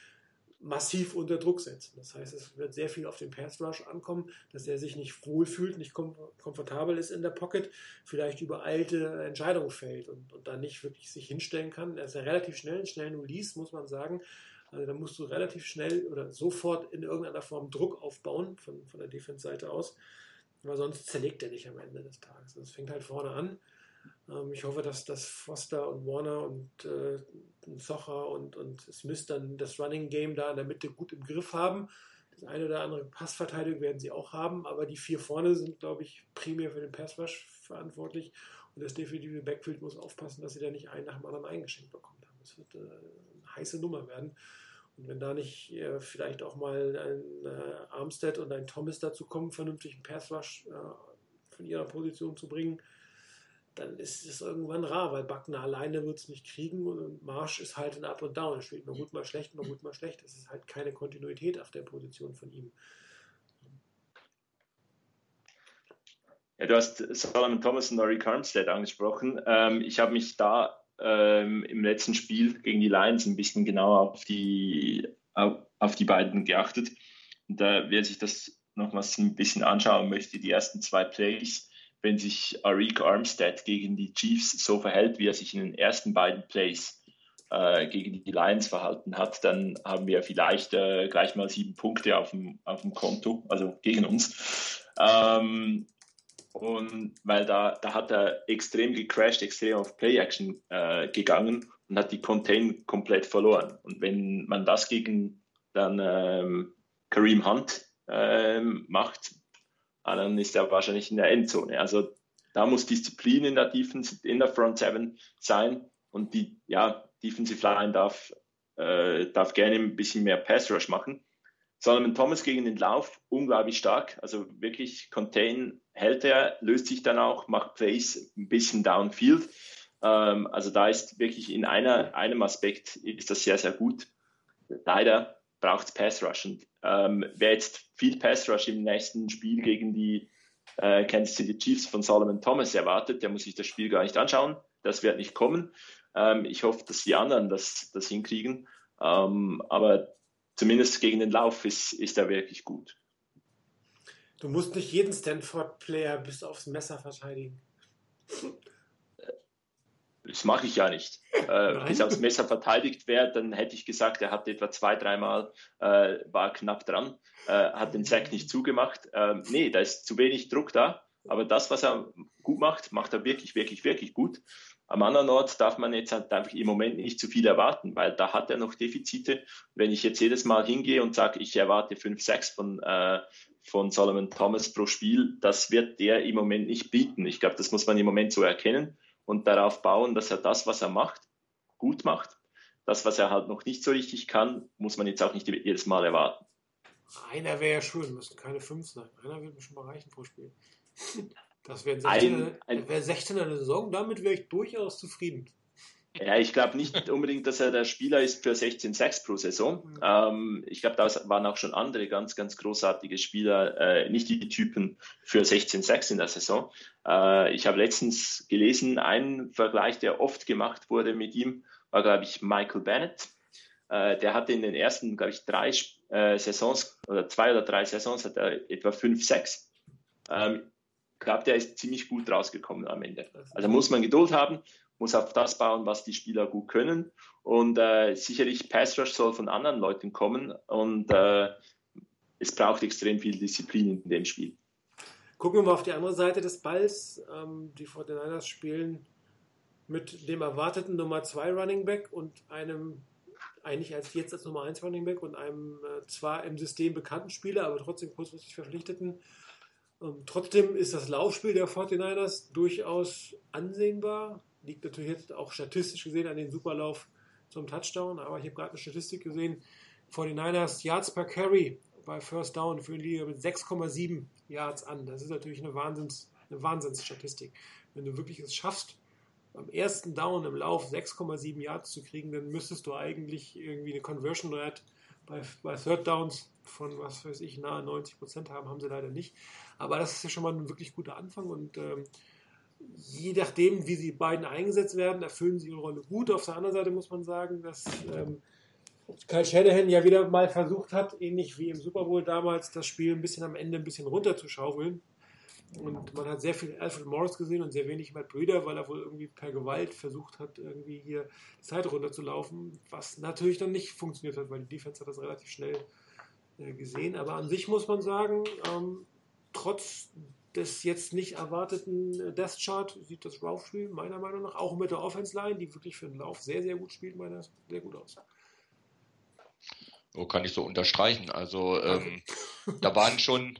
massiv unter Druck setzen. Das heißt, es wird sehr viel auf den Pass Rush ankommen, dass er sich nicht wohlfühlt, nicht kom komfortabel ist in der Pocket, vielleicht übereilte Entscheidungen fällt und, und dann nicht wirklich sich hinstellen kann. Er ist ja relativ schnell, schnell Release, muss man sagen. Also da musst du relativ schnell oder sofort in irgendeiner Form Druck aufbauen von, von der Defense-Seite aus, weil sonst zerlegt er dich am Ende des Tages. Also es fängt halt vorne an ähm, ich hoffe, dass, dass Foster und Warner und äh, Socher und, und Smith dann das Running Game da in der Mitte gut im Griff haben. Das eine oder andere Passverteidigung werden sie auch haben, aber die vier vorne sind, glaube ich, primär für den Passwash verantwortlich. Und das definitive Backfield muss aufpassen, dass sie da nicht einen nach dem anderen eingeschenkt bekommen haben. Das wird äh, heiße Nummer werden. Und wenn da nicht äh, vielleicht auch mal ein äh, Armstead und ein Thomas dazu kommen, vernünftigen Passwash äh, von ihrer Position zu bringen, dann ist es irgendwann rar, weil Backner alleine wird es nicht kriegen und Marsch ist halt ein Up und Down. Er spielt mal gut, mal schlecht, mal gut, mal schlecht. Es ist halt keine Kontinuität auf der Position von ihm. Ja, du hast Solomon Thomas und Nori Armstead angesprochen. Ähm, ich habe mich da ähm, im letzten Spiel gegen die Lions ein bisschen genauer auf die, auf, die beiden geachtet. Und da, wer sich das nochmals ein bisschen anschauen möchte, die ersten zwei Plays, wenn sich Arik Armstead gegen die Chiefs so verhält, wie er sich in den ersten beiden Plays äh, gegen die Lions verhalten hat, dann haben wir vielleicht äh, gleich mal sieben Punkte auf dem, auf dem Konto, also gegen uns. Ähm, und weil da, da hat er extrem gecrashed, extrem auf Play-Action äh, gegangen und hat die Contain komplett verloren. Und wenn man das gegen dann ähm, Kareem Hunt ähm, macht, Ah, dann ist er wahrscheinlich in der Endzone. Also da muss Disziplin in der Defense, in der Front Seven sein und die ja, Defensive Line darf, äh, darf gerne ein bisschen mehr Pass Rush machen. Solomon Thomas gegen den Lauf, unglaublich stark. Also wirklich Contain hält er, löst sich dann auch, macht Plays ein bisschen downfield. Ähm, also da ist wirklich in einer, einem Aspekt ist das sehr, sehr gut. Leider braucht es Pass Rush. Und ähm, wer jetzt viel Pass Rush im nächsten Spiel gegen die äh, Kansas City Chiefs von Solomon Thomas erwartet, der muss sich das Spiel gar nicht anschauen. Das wird nicht kommen. Ähm, ich hoffe, dass die anderen das, das hinkriegen. Ähm, aber zumindest gegen den Lauf ist, ist er wirklich gut. Du musst nicht jeden Stanford-Player bis aufs Messer verteidigen. Das mache ich ja nicht. Äh, bis aufs Messer verteidigt wäre, dann hätte ich gesagt, er hat etwa zwei, dreimal, äh, war knapp dran, äh, hat den Sack nicht zugemacht. Ähm, nee, da ist zu wenig Druck da. aber das, was er gut macht, macht er wirklich, wirklich, wirklich gut. Am anderen Ort darf man jetzt halt einfach im Moment nicht zu viel erwarten, weil da hat er noch Defizite. Wenn ich jetzt jedes Mal hingehe und sage, ich erwarte 5, 6 von, äh, von Solomon Thomas pro Spiel, das wird der im Moment nicht bieten. Ich glaube, das muss man im Moment so erkennen und darauf bauen, dass er das, was er macht, gut macht. Das, was er halt noch nicht so richtig kann, muss man jetzt auch nicht jedes Mal erwarten. Einer wäre ja schön, müssten keine fünf sein. Einer wird mir schon mal reichen pro Spiel. Das wäre Ein- 16, ein- wär 16 in der Saison, damit wäre ich durchaus zufrieden. Ja, ich glaube nicht unbedingt, dass er der Spieler ist für 16 Sacks pro Saison. Ähm, ich glaube, da waren auch schon andere ganz, ganz großartige Spieler, äh, nicht die Typen für 16 Sacks in der Saison. Äh, ich habe letztens gelesen, ein Vergleich, der oft gemacht wurde mit ihm, war, glaube ich, Michael Bennett. Äh, der hatte in den ersten, glaube ich, drei äh, Saisons oder zwei oder drei Saisons hat er etwa 5 Sacks. Ähm, glaube, der ist ziemlich gut rausgekommen am Ende. Also muss man Geduld haben, muss auf das bauen, was die Spieler gut können. Und äh, sicherlich Pass Rush soll von anderen Leuten kommen und äh, es braucht extrem viel Disziplin in dem Spiel. Gucken wir mal auf die andere Seite des Balls. Ähm, die 49ers spielen mit dem erwarteten Nummer 2 Running Back und einem eigentlich als jetzt als Nummer 1 Running Back und einem äh, zwar im System bekannten Spieler, aber trotzdem kurzfristig verpflichteten. Ähm, trotzdem ist das Laufspiel der 49ers durchaus ansehnbar. Liegt natürlich jetzt auch statistisch gesehen an den Superlauf zum Touchdown, aber ich habe gerade eine Statistik gesehen. 49ers Yards per Carry bei First Down führen die mit 6,7 Yards an. Das ist natürlich eine, Wahnsinns, eine Wahnsinnsstatistik. Wenn du wirklich es schaffst, am ersten Down im Lauf 6,7 Yards zu kriegen, dann müsstest du eigentlich irgendwie eine Conversion Rate bei, bei Third Downs von, was weiß ich, nahe 90 Prozent haben, haben sie leider nicht. Aber das ist ja schon mal ein wirklich guter Anfang und ähm, je nachdem, wie sie beiden eingesetzt werden, erfüllen sie ihre Rolle gut. Auf der anderen Seite muss man sagen, dass ähm, Kyle Shanahan ja wieder mal versucht hat, ähnlich wie im Super Bowl damals, das Spiel ein bisschen am Ende ein bisschen runterzuschaufeln. Und man hat sehr viel Alfred Morris gesehen und sehr wenig Matt Breeder, weil er wohl irgendwie per Gewalt versucht hat, irgendwie hier die Zeit runterzulaufen, was natürlich dann nicht funktioniert hat, weil die Defense hat das relativ schnell äh, gesehen. Aber an sich muss man sagen, ähm, trotz des jetzt nicht erwarteten äh, Death Chart sieht das Laufspiel meiner Meinung nach auch mit der Offense Line, die wirklich für den Lauf sehr, sehr gut spielt, meiner sehr gut aus. So kann ich so unterstreichen. Also ähm, da waren schon,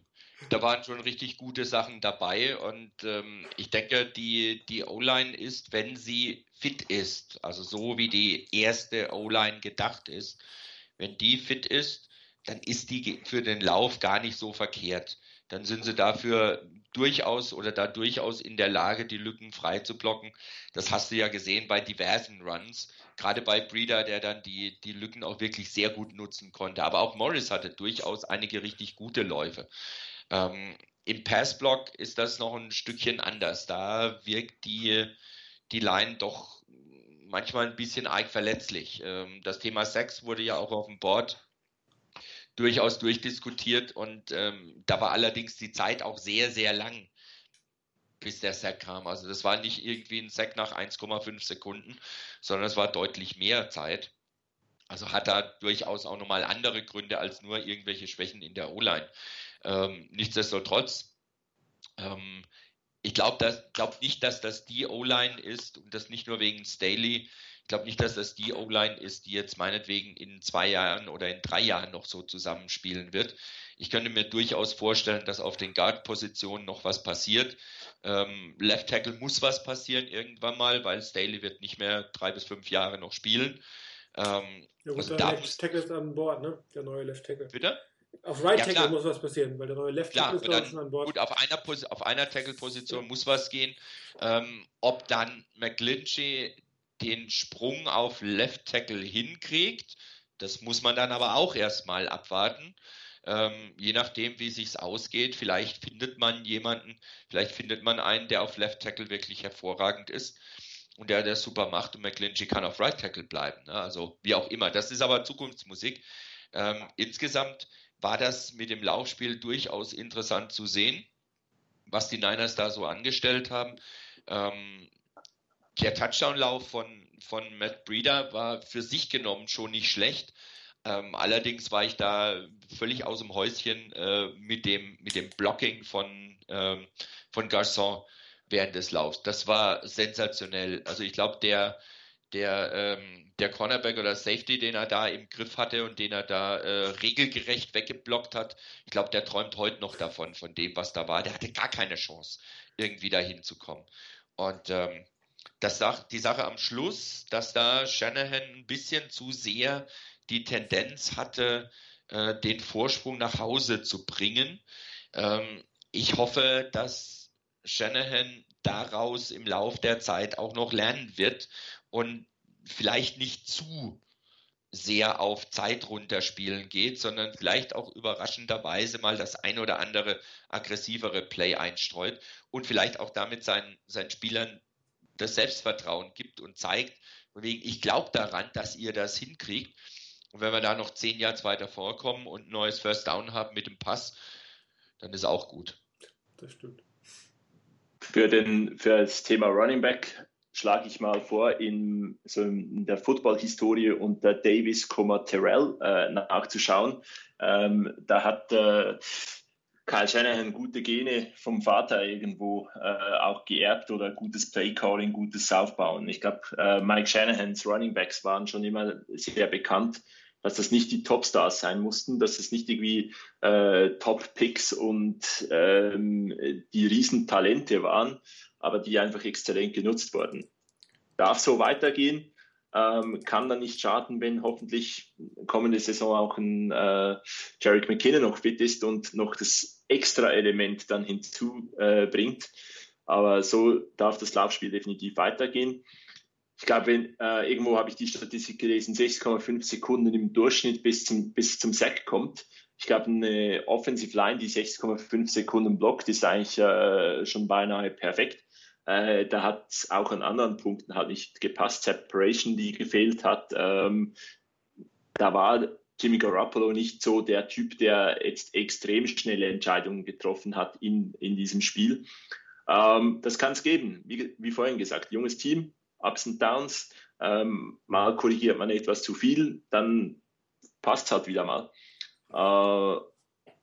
da waren schon richtig gute Sachen dabei und ähm, ich denke, die, die O-Line ist, wenn sie fit ist, also so wie die erste O-Line gedacht ist, wenn die fit ist, dann ist die für den Lauf gar nicht so verkehrt. Dann sind sie dafür durchaus oder da durchaus in der Lage, die Lücken frei zu blocken. Das hast du ja gesehen bei diversen Runs gerade bei Breeder, der dann die, die Lücken auch wirklich sehr gut nutzen konnte. Aber auch Morris hatte durchaus einige richtig gute Läufe. Ähm, Im Passblock ist das noch ein Stückchen anders. Da wirkt die, die Line doch manchmal ein bisschen arg verletzlich. Ähm, das Thema Sex wurde ja auch auf dem Board durchaus durchdiskutiert und ähm, da war allerdings die Zeit auch sehr, sehr lang bis der Sack kam. Also das war nicht irgendwie ein Sack nach 1,5 Sekunden, sondern es war deutlich mehr Zeit. Also hat da durchaus auch nochmal andere Gründe als nur irgendwelche Schwächen in der O-Line. Ähm, nichtsdestotrotz, ähm, ich glaube glaub nicht, dass das die O-Line ist und das nicht nur wegen Staley. Ich glaube nicht, dass das die O-Line ist, die jetzt meinetwegen in zwei Jahren oder in drei Jahren noch so zusammenspielen wird. Ich könnte mir durchaus vorstellen, dass auf den Guard-Positionen noch was passiert. Ähm, Left Tackle muss was passieren irgendwann mal, weil Staley wird nicht mehr drei bis fünf Jahre noch spielen. Ähm, Ja, gut, also der Left Tackle ist an Bord, ne? Der neue Left Tackle. bitte? Auf Right Ja, Tackle klar. muss was passieren, weil der neue Left Tackle ist dann, schon an Bord. gut, auf einer, auf einer Tackle-Position muss was gehen. Ähm, ob dann McGlinchey den Sprung auf Left Tackle hinkriegt, das muss man dann aber auch erstmal abwarten. Ähm, je nachdem, wie sich's ausgeht, vielleicht findet man jemanden, vielleicht findet man einen, der auf Left Tackle wirklich hervorragend ist und der das super macht und McGlinchey kann auf Right Tackle bleiben. Ne? Also wie auch immer. Das ist aber Zukunftsmusik. Ähm, insgesamt war das mit dem Laufspiel durchaus interessant zu sehen, was die Niners da so angestellt haben. Ähm, der Touchdown-Lauf von, von Matt Breeder war für sich genommen schon nicht schlecht, Ähm, allerdings war ich da völlig aus dem Häuschen äh, mit, dem, mit dem Blocking von, ähm, von Garçon während des Laufs. Das war sensationell. Also ich glaube, der, der, ähm, der Cornerback oder Safety, den er da im Griff hatte und den er da äh, regelgerecht weggeblockt hat, ich glaube, der träumt heute noch davon, von dem, was da war. Der hatte gar keine Chance, irgendwie dahin zu kommen. Und ähm, das die Sache am Schluss, dass da Shanahan ein bisschen zu sehr die Tendenz hatte, äh, den Vorsprung nach Hause zu bringen. Ähm, ich hoffe, dass Shanahan daraus im Lauf der Zeit auch noch lernen wird und vielleicht nicht zu sehr auf Zeit runterspielen geht, sondern vielleicht auch überraschenderweise mal das ein oder andere aggressivere Play einstreut und vielleicht auch damit seinen, seinen Spielern das Selbstvertrauen gibt und zeigt, wegen, ich glaube daran, dass ihr das hinkriegt. Und wenn wir da noch zehn Yards weiter vorkommen und ein neues First Down haben mit dem Pass, dann ist auch gut. Das stimmt. Für, den, für das Thema Running Back schlage ich mal vor, in, so in der Football-Historie unter Davis, Terrell äh, nachzuschauen. Ähm, da hat äh, Kyle Shanahan gute Gene vom Vater irgendwo äh, auch geerbt oder gutes Playcalling, gutes Aufbauen. Ich glaube, äh, Mike Shanahans Running Backs waren schon immer sehr bekannt, dass das nicht die Topstars sein mussten, dass es nicht irgendwie äh, Top-Picks und ähm, die Riesentalente waren, aber die einfach exzellent genutzt wurden. Darf so weitergehen. Ähm, kann dann nicht schaden, wenn hoffentlich kommende Saison auch ein äh, Jarek McKinnon noch fit ist und noch das extra Element dann hinzubringt. Äh, Aber so darf das Laufspiel definitiv weitergehen. Ich glaube, äh, irgendwo habe ich die Statistik gelesen, 6,5 Sekunden im Durchschnitt bis zum, bis zum Sack kommt. Ich glaube, eine Offensive Line, die 6,5 Sekunden blockt, ist eigentlich äh, schon beinahe perfekt. Äh, da hat es auch an anderen Punkten halt nicht gepasst. Separation, die gefehlt hat. Ähm, da war Jimmy Garoppolo nicht so der Typ, der jetzt extrem schnelle Entscheidungen getroffen hat in, in diesem Spiel. Ähm, das kann es geben. Wie, wie, vorhin gesagt, junges Team, Ups und Downs. Ähm, mal korrigiert man etwas zu viel, dann passt es halt wieder mal. Äh,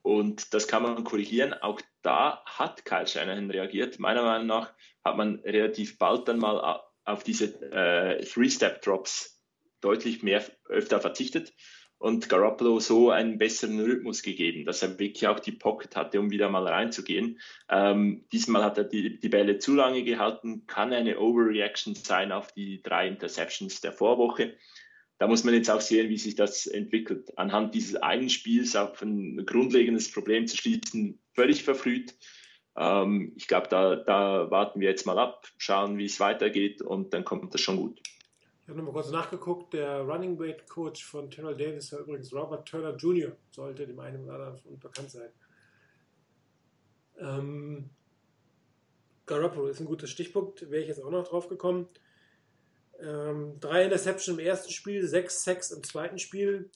und das kann man korrigieren. Auch da hat Kyle Shanahan reagiert. Meiner Meinung nach hat man relativ bald dann mal auf diese äh, Three-Step-Drops deutlich mehr öfter verzichtet und Garoppolo so einen besseren Rhythmus gegeben, dass er wirklich auch die Pocket hatte, um wieder mal reinzugehen. Ähm, diesmal hat er die, die Bälle zu lange gehalten, kann eine Overreaction sein auf die drei Interceptions der Vorwoche da muss man jetzt auch sehen, wie sich das entwickelt. Anhand dieses einen Spiels auf ein grundlegendes Problem zu schließen, völlig verfrüht. Ähm, ich glaube, da, da warten wir jetzt mal ab, schauen, wie es weitergeht und dann kommt das schon gut. Ich habe nochmal kurz nachgeguckt. Der Running Weight Coach von Terrell Davis war übrigens Robert Turner Jr., sollte dem einen oder anderen bekannt sein. Ähm, Garoppolo ist ein guter Stichpunkt, wäre ich jetzt auch noch drauf gekommen. Ähm, drei Interception im ersten Spiel, sechs Sacks im zweiten Spiel.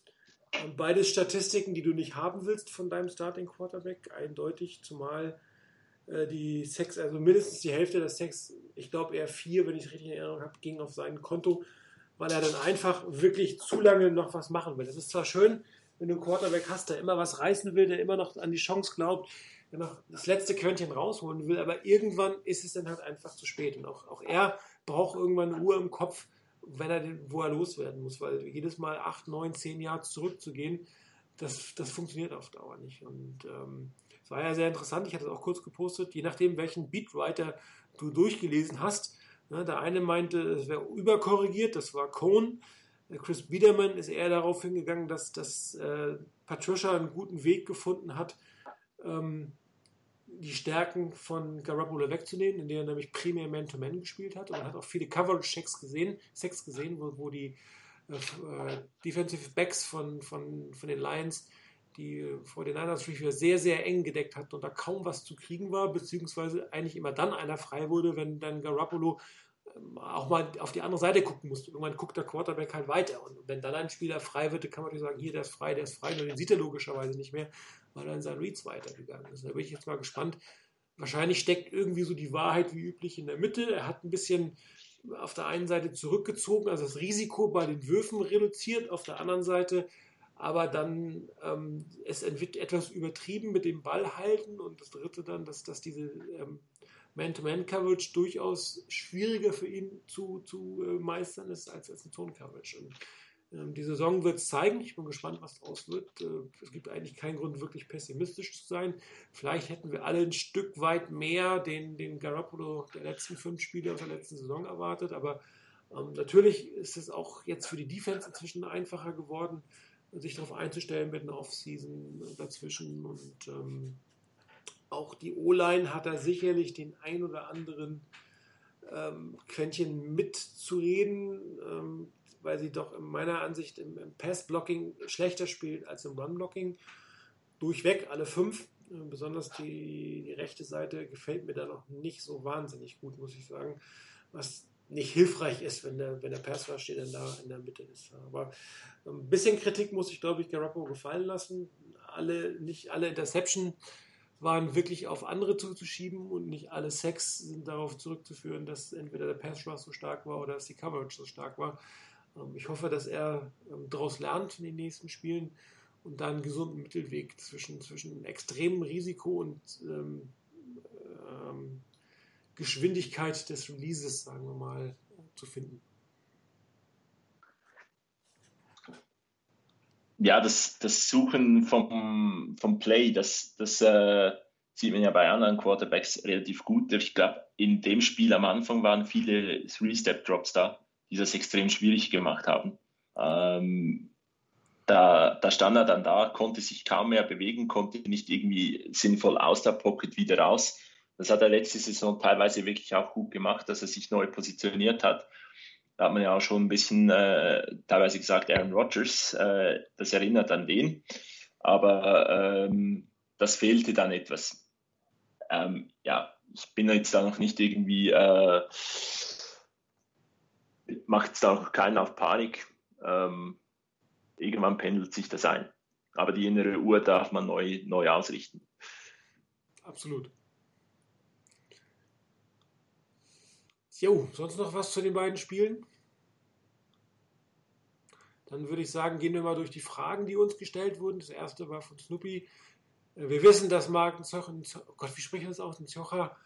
Ähm, beides Statistiken, die du nicht haben willst von deinem Starting Quarterback, eindeutig, zumal äh, die Sacks, also mindestens die Hälfte der Sacks, ich glaube eher vier, wenn ich es richtig in Erinnerung habe, ging auf sein Konto, weil er dann einfach wirklich zu lange noch was machen will. Das ist zwar schön, wenn du einen Quarterback hast, der immer was reißen will, der immer noch an die Chance glaubt, der noch das letzte Quäntchen rausholen will, aber irgendwann ist es dann halt einfach zu spät. Und auch, auch er braucht irgendwann eine Uhr im Kopf, wenn er den, wo er loswerden muss, weil jedes Mal acht, neun, zehn Jahre zurückzugehen, das, das funktioniert auf Dauer nicht. Und ähm, es war ja sehr interessant, ich hatte es auch kurz gepostet, je nachdem, welchen Beatwriter du durchgelesen hast. Ne, der eine meinte, es wäre überkorrigiert, das war Cohn. Chris Biederman ist eher darauf hingegangen, dass, dass äh, Patricia einen guten Weg gefunden hat, ähm, die Stärken von Garoppolo wegzunehmen, indem er nämlich primär Man-to-Man gespielt hat und er hat auch viele Coverage-Checks gesehen, Sex gesehen, wo, wo die äh, Defensive Backs von, von, von den Lions die vor den Niners Receiver sehr, sehr eng gedeckt hatten und da kaum was zu kriegen war, beziehungsweise eigentlich immer dann einer frei wurde, wenn dann Garoppolo ähm, auch mal auf die andere Seite gucken musste. Irgendwann guckt der Quarterback halt weiter. Und wenn dann ein Spieler frei wird, kann man natürlich sagen, hier, der ist frei, der ist frei, nur den sieht er logischerweise nicht mehr weil er in seinen Reads weitergegangen ist. Da bin ich jetzt mal gespannt. Wahrscheinlich steckt irgendwie so die Wahrheit wie üblich in der Mitte. Er hat ein bisschen auf der einen Seite zurückgezogen, also das Risiko bei den Würfen reduziert, auf der anderen Seite aber dann ähm, es etwas übertrieben mit dem Ball halten und das dritte dann, dass, dass diese ähm, Man-to-Man-Coverage durchaus schwieriger für ihn zu, zu äh, meistern ist als, als eine Zone-Coverage. Und die Saison wird es zeigen. Ich bin gespannt, was daraus wird. Äh, es gibt eigentlich keinen Grund, wirklich pessimistisch zu sein. Vielleicht hätten wir alle ein Stück weit mehr den, den Garoppolo der letzten fünf Spiele aus der letzten Saison erwartet, aber ähm, natürlich ist es auch jetzt für die Defense inzwischen einfacher geworden sich darauf einzustellen mit einer Offseason dazwischen. Und ähm, auch die O-Line hat da sicherlich den ein oder anderen ähm, Quäntchen mitzureden, ähm, weil sie doch in meiner Ansicht im, im Pass-Blocking schlechter spielt als im Run-Blocking. Durchweg alle fünf. Äh, besonders die, die rechte Seite gefällt mir da noch nicht so wahnsinnig gut, muss ich sagen. Was nicht hilfreich ist, wenn der, wenn der Pass steht dann da in der Mitte ist. Aber ein bisschen Kritik muss ich, glaube ich, Garoppolo gefallen lassen. Alle, nicht alle Interception waren wirklich auf andere zuzuschieben und nicht alle Sex sind darauf zurückzuführen, dass entweder der Pass Rush so stark war oder dass die Coverage so stark war. Ähm, ich hoffe, dass er ähm, daraus lernt in den nächsten Spielen und da einen gesunden Mittelweg zwischen, zwischen extremem Risiko und ähm, ähm, Geschwindigkeit des Releases, sagen wir mal, zu finden. Ja, das, das Suchen vom, vom Play, das, das äh, sieht man ja bei anderen Quarterbacks relativ gut. Ich glaube, in dem Spiel am Anfang waren viele Three-Step-Drops da, die das extrem schwierig gemacht haben. Ähm, da, da stand er dann da, konnte sich kaum mehr bewegen, konnte nicht irgendwie sinnvoll aus der Pocket wieder raus. Das hat er letzte Saison teilweise wirklich auch gut gemacht, dass er sich neu positioniert hat. Da hat man ja auch schon ein bisschen äh, teilweise gesagt, Aaron Rodgers, äh, das erinnert an den. Aber ähm, das fehlte dann etwas. Ähm, ja, ich bin jetzt da noch nicht irgendwie, äh, macht es da noch keinen auf Panik. Ähm, irgendwann pendelt sich das ein. Aber die innere Uhr darf man neu, neu ausrichten. Absolut. Jo, sonst noch was zu den beiden Spielen? Dann würde ich sagen, gehen wir mal durch die Fragen, die uns gestellt wurden. Das erste war von Snoopy. Äh, wir wissen, dass Marken Zochen, oh Gott, wie spricht das aus? Ein Zocher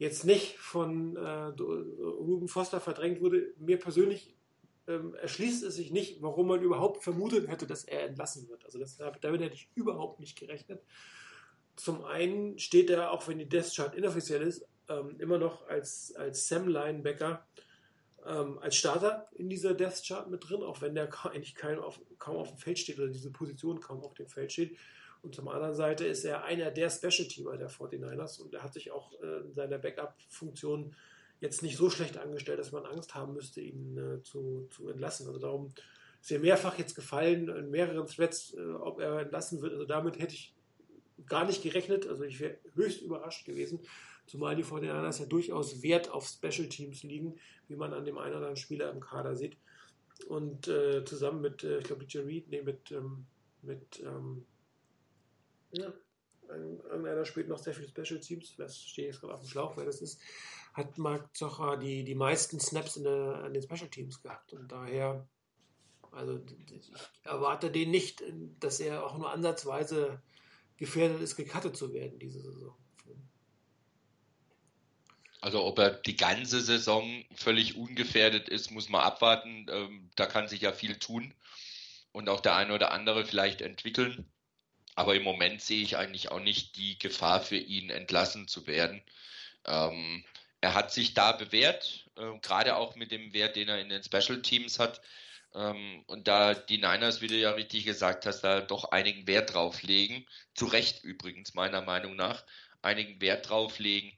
jetzt nicht von äh, Ruben Foster verdrängt wurde. Mir persönlich ähm, erschließt es sich nicht, warum man überhaupt vermutet hätte, dass er entlassen wird. Also das, damit hätte ich überhaupt nicht gerechnet. Zum einen steht er, auch wenn die Death Chart inoffiziell ist, ähm, immer noch als, als Sam Linebacker ähm, als Starter in dieser Death Chart mit drin, auch wenn der eigentlich kein auf, kaum auf dem Feld steht oder diese Position kaum auf dem Feld steht. Und zum anderen Seite ist er einer der Special-Teamer der 49ers und er hat sich auch äh, in seiner Backup-Funktion jetzt nicht so schlecht angestellt, dass man Angst haben müsste, ihn äh, zu, zu entlassen. Also darum ist er mehrfach jetzt gefallen in mehreren Threads, äh, ob er entlassen wird. Also damit hätte ich gar nicht gerechnet. Also ich wäre höchst überrascht gewesen. Zumal die 49ers ja durchaus Wert auf Special Teams liegen, wie man an dem einen oder anderen Spieler im Kader sieht. Und äh, zusammen mit, äh, ich glaube, Reed, nee, mit, ähm, mit ähm, ja, irgendeiner spielt noch sehr viele Special Teams, das stehe jetzt gerade auf dem Schlauch, wer das ist, hat Marc Zocher die, die meisten Snaps in der, an den Special Teams gehabt. Und daher, also ich erwarte den nicht, dass er auch nur ansatzweise gefährdet ist, gecuttet zu werden diese Saison. Also ob er die ganze Saison völlig ungefährdet ist, muss man abwarten. Ähm, da kann sich ja viel tun und auch der eine oder andere vielleicht entwickeln. Aber im Moment sehe ich eigentlich auch nicht die Gefahr für ihn, entlassen zu werden. Ähm, er hat sich da bewährt, äh, gerade auch mit dem Wert, den er in den Special Teams hat. Ähm, und da die Niners, wie du ja richtig gesagt hast, da doch einigen Wert drauf legen, zu Recht übrigens meiner Meinung nach, einigen Wert drauf legen,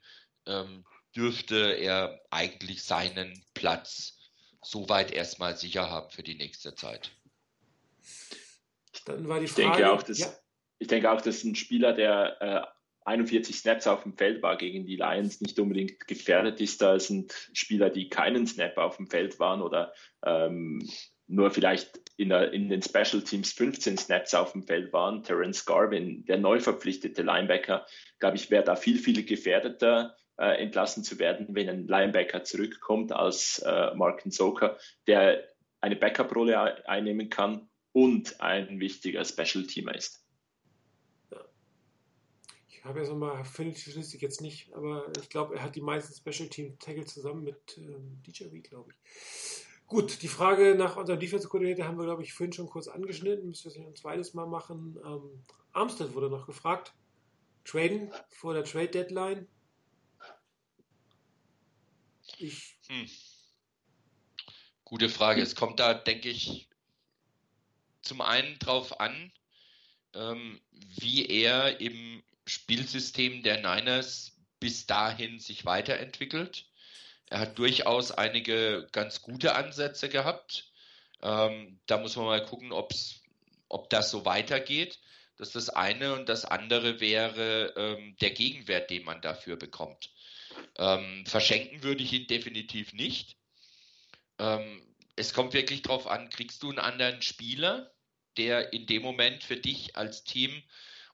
ähm, dürfte er eigentlich seinen Platz soweit erstmal sicher haben für die nächste Zeit. Dann war die Frage, ich denke auch, dass, ja. Ich denke auch, dass ein Spieler, der äh, 41 Snaps auf dem Feld war gegen die Lions, nicht unbedingt gefährdet ist. Da sind Spieler, die keinen Snap auf dem Feld waren oder ähm, nur vielleicht in, der, in, den Special Teams 15 Snaps auf dem Feld waren. Terence Garvin, der neu verpflichtete Linebacker, glaube ich, wäre da viel, viel gefährdeter äh, entlassen zu werden, wenn ein Linebacker zurückkommt als äh, Mark Nzoka, der eine Backup-Rolle einnehmen kann und ein wichtiger Special-Teamer ist. Ich habe ja so mal, finde die Statistik jetzt nicht, aber ich glaube, er hat die meisten Special Team Tackles zusammen mit ähm, DJ Reed, glaube ich. Gut, die Frage nach unserem Defense Coordinator haben wir, glaube ich, vorhin schon kurz angeschnitten. Müssen wir es ein zweites Mal machen. Ähm, Armstead wurde noch gefragt. Traden vor der Trade Deadline. Ich, Hm. Gute Frage. Es kommt da, denke ich, zum einen drauf an, ähm, wie er im Spielsystem der Niners bis dahin sich weiterentwickelt. Er hat durchaus einige ganz gute Ansätze gehabt. Ähm, da muss man mal gucken, ob's, ob das so weitergeht. Das ist das eine. Und das andere wäre ähm, der Gegenwert, den man dafür bekommt. Ähm, verschenken würde ich ihn definitiv nicht. Ähm, es kommt wirklich drauf an, kriegst du einen anderen Spieler, der in dem Moment für dich als Team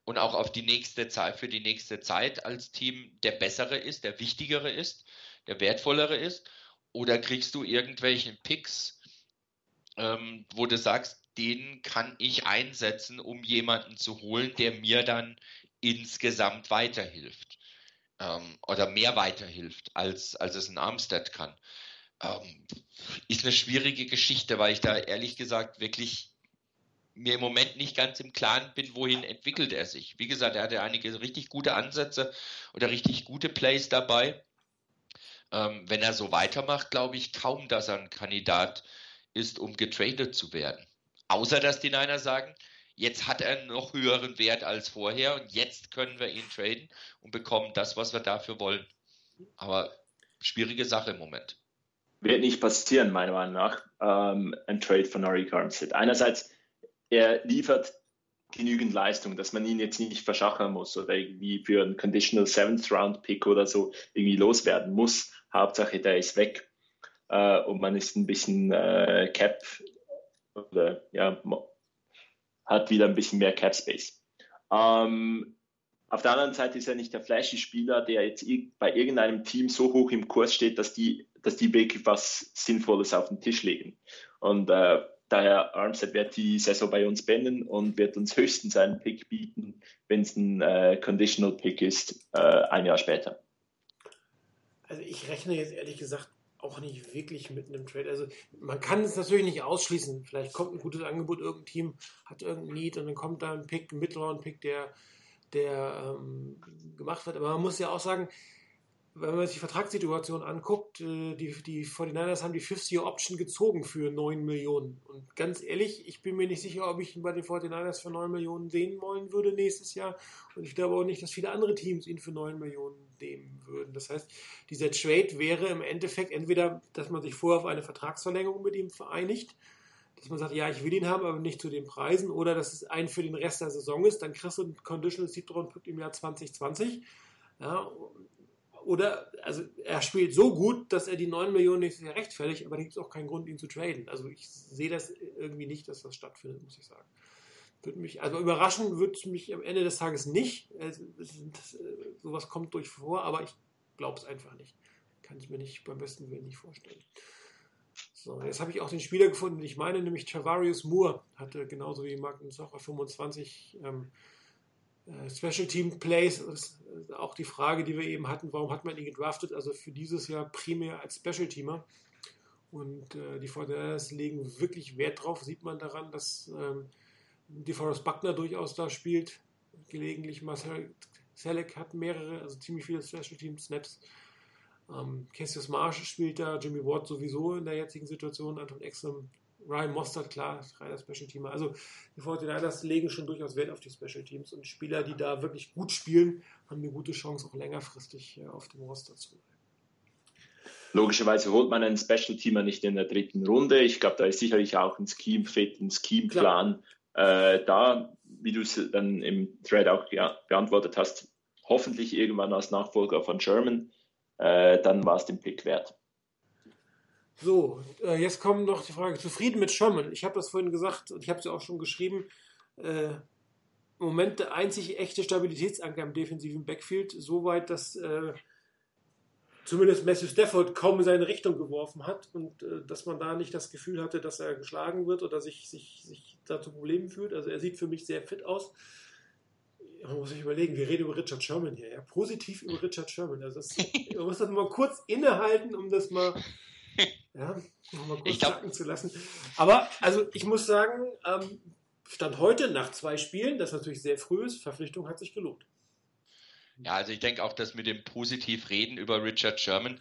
und auch auf die nächste Zeit, für die nächste Zeit als Team der bessere ist, der wichtigere ist, der wertvollere ist, oder kriegst du irgendwelchen Picks, ähm, wo du sagst, den kann ich einsetzen, um jemanden zu holen, der mir dann insgesamt weiterhilft ähm, oder mehr weiterhilft, als, als es ein Armstead kann. Ähm, ist eine schwierige Geschichte, weil ich da ehrlich gesagt wirklich mir im Moment nicht ganz im Klaren bin, wohin entwickelt er sich. Wie gesagt, er hatte einige richtig gute Ansätze oder richtig gute Plays dabei. Ähm, wenn er so weitermacht, glaube ich kaum, dass er ein Kandidat ist, um getradet zu werden. Außer dass die Niners sagen, jetzt hat er einen noch höheren Wert als vorher und jetzt können wir ihn traden und bekommen das, was wir dafür wollen. Aber schwierige Sache im Moment. Wird nicht passieren, meiner Meinung nach, ähm, ein Trade von Arik Armstead. Einerseits, er liefert genügend Leistung, dass man ihn jetzt nicht verschachern muss oder irgendwie für einen Conditional Seventh Round Pick oder so irgendwie loswerden muss. Hauptsache, der ist weg äh, und man ist ein bisschen äh, Cap oder ja, hat wieder ein bisschen mehr Cap Space. Ähm, auf der anderen Seite ist er nicht der flashy Spieler, der jetzt bei irgendeinem Team so hoch im Kurs steht, dass die, dass die wirklich was Sinnvolles auf den Tisch legen. Und äh, daher Armstead wird die Saison bei uns beenden und wird uns höchstens einen Pick bieten, wenn es ein äh, Conditional Pick ist, äh, ein Jahr später. also ich rechne jetzt ehrlich gesagt auch nicht wirklich mit einem Trade. Also man kann es natürlich nicht ausschließen. Vielleicht kommt ein gutes Angebot, irgendein Team hat irgendein Need und dann kommt da ein Pick, ein Middle-Round-Pick, der, der ähm, gemacht wird. Aber man muss ja auch sagen, wenn man sich die Vertragssituation anguckt, äh, die, die 49ers haben die 50-Year-Option gezogen für 9 Millionen. Und ganz ehrlich, ich bin mir nicht sicher, ob ich ihn bei den 49ers für 9 Millionen sehen wollen würde nächstes Jahr. Und ich glaube auch nicht, dass viele andere Teams ihn für 9 Millionen nehmen würden. Das heißt, dieser Trade wäre im Endeffekt entweder, dass man sich vorher auf eine Vertragsverlängerung mit ihm vereinigt, dass man sagt, ja, ich will ihn haben, aber nicht zu den Preisen, oder dass es ein für den Rest der Saison ist, dann kriegst du einen Conditional Seed Pick im Jahr 2020. Ja, oder, also er spielt so gut, dass er die 9 Millionen nächstes Jahr rechtfertigt, aber da gibt es auch keinen Grund, ihn zu traden. Also ich sehe das irgendwie nicht, dass das stattfindet, muss ich sagen. Würde mich, also überraschen würde es mich am Ende des Tages nicht. Das, das, sowas kommt durch vor, aber ich glaube es einfach nicht. Kann ich mir nicht beim besten Willen nicht vorstellen. So, jetzt habe ich auch den Spieler gefunden, den ich meine, nämlich Travarius Moore. Hatte genauso wie Martin Socher 25 ähm, äh, Special Team Plays. Ist auch die Frage, die wir eben hatten, warum hat man ihn gedraftet? Also für dieses Jahr primär als Special Teamer. Und äh, die 49ers legen wirklich Wert drauf, sieht man daran, dass ähm, DeForest Buckner durchaus da spielt. Gelegentlich Marcel Selleck hat mehrere, also ziemlich viele Special Team Snaps. Ähm, Cassius Marsh spielt da, Jimmy Ward sowieso in der jetzigen Situation, Anton Exum, Ryan Mostert, klar, reiner Special Teamer. Also die 49ers legen schon durchaus Wert auf die Special Teams und Spieler, die da wirklich gut spielen, haben eine gute Chance, auch längerfristig äh, auf dem Roster zu bleiben. Logischerweise holt man einen Special Teamer nicht in der dritten Runde. Ich glaube, da ist sicherlich auch ein Scheme-Fit, ein Scheme-Plan äh, da, wie du es dann im Thread auch beantwortet hast, hoffentlich irgendwann als Nachfolger von Sherman, äh, dann war es den Pick wert. So, äh, jetzt kommt noch die Frage, zufrieden mit Sherman? Ich habe das vorhin gesagt und ich habe es ja auch schon geschrieben. Äh, Im Moment der einzig echte Stabilitätsanker im defensiven Backfield, soweit, dass äh, zumindest Matthew Stafford kaum in seine Richtung geworfen hat und äh, dass man da nicht das Gefühl hatte, dass er geschlagen wird oder sich, sich, sich da zu Problemen fühlt. Also er sieht für mich sehr fit aus. Man muss sich überlegen, wir reden über Richard Sherman hier, ja, positiv über Richard Sherman. Also das, man muss das mal kurz innehalten, um das mal, ja, mal kurz Ich glaub- sacken zu lassen. Aber also ich muss sagen, ähm, Stand heute nach zwei Spielen, das natürlich sehr früh ist, Verpflichtung hat sich gelohnt. Ja, also ich denke auch, dass mit dem positiv reden über Richard Sherman,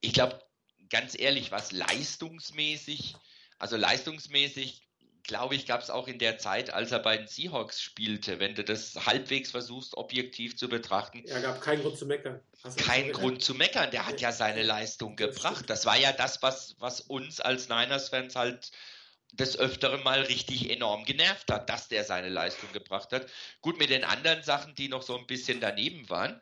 ich glaube, ganz ehrlich, was leistungsmäßig, also leistungsmäßig, glaube ich, gab es auch in der Zeit, als er bei den Seahawks spielte, wenn du das halbwegs versuchst, objektiv zu betrachten, Er gab keinen Grund zu meckern. Kein. Grund zu meckern. Der hat ja seine Leistung Das gebracht. Das war ja das, was, was uns als Niners-Fans halt des Öfteren mal richtig enorm genervt hat, dass der seine Leistung gebracht hat. Gut, mit den anderen Sachen, die noch so ein bisschen daneben waren,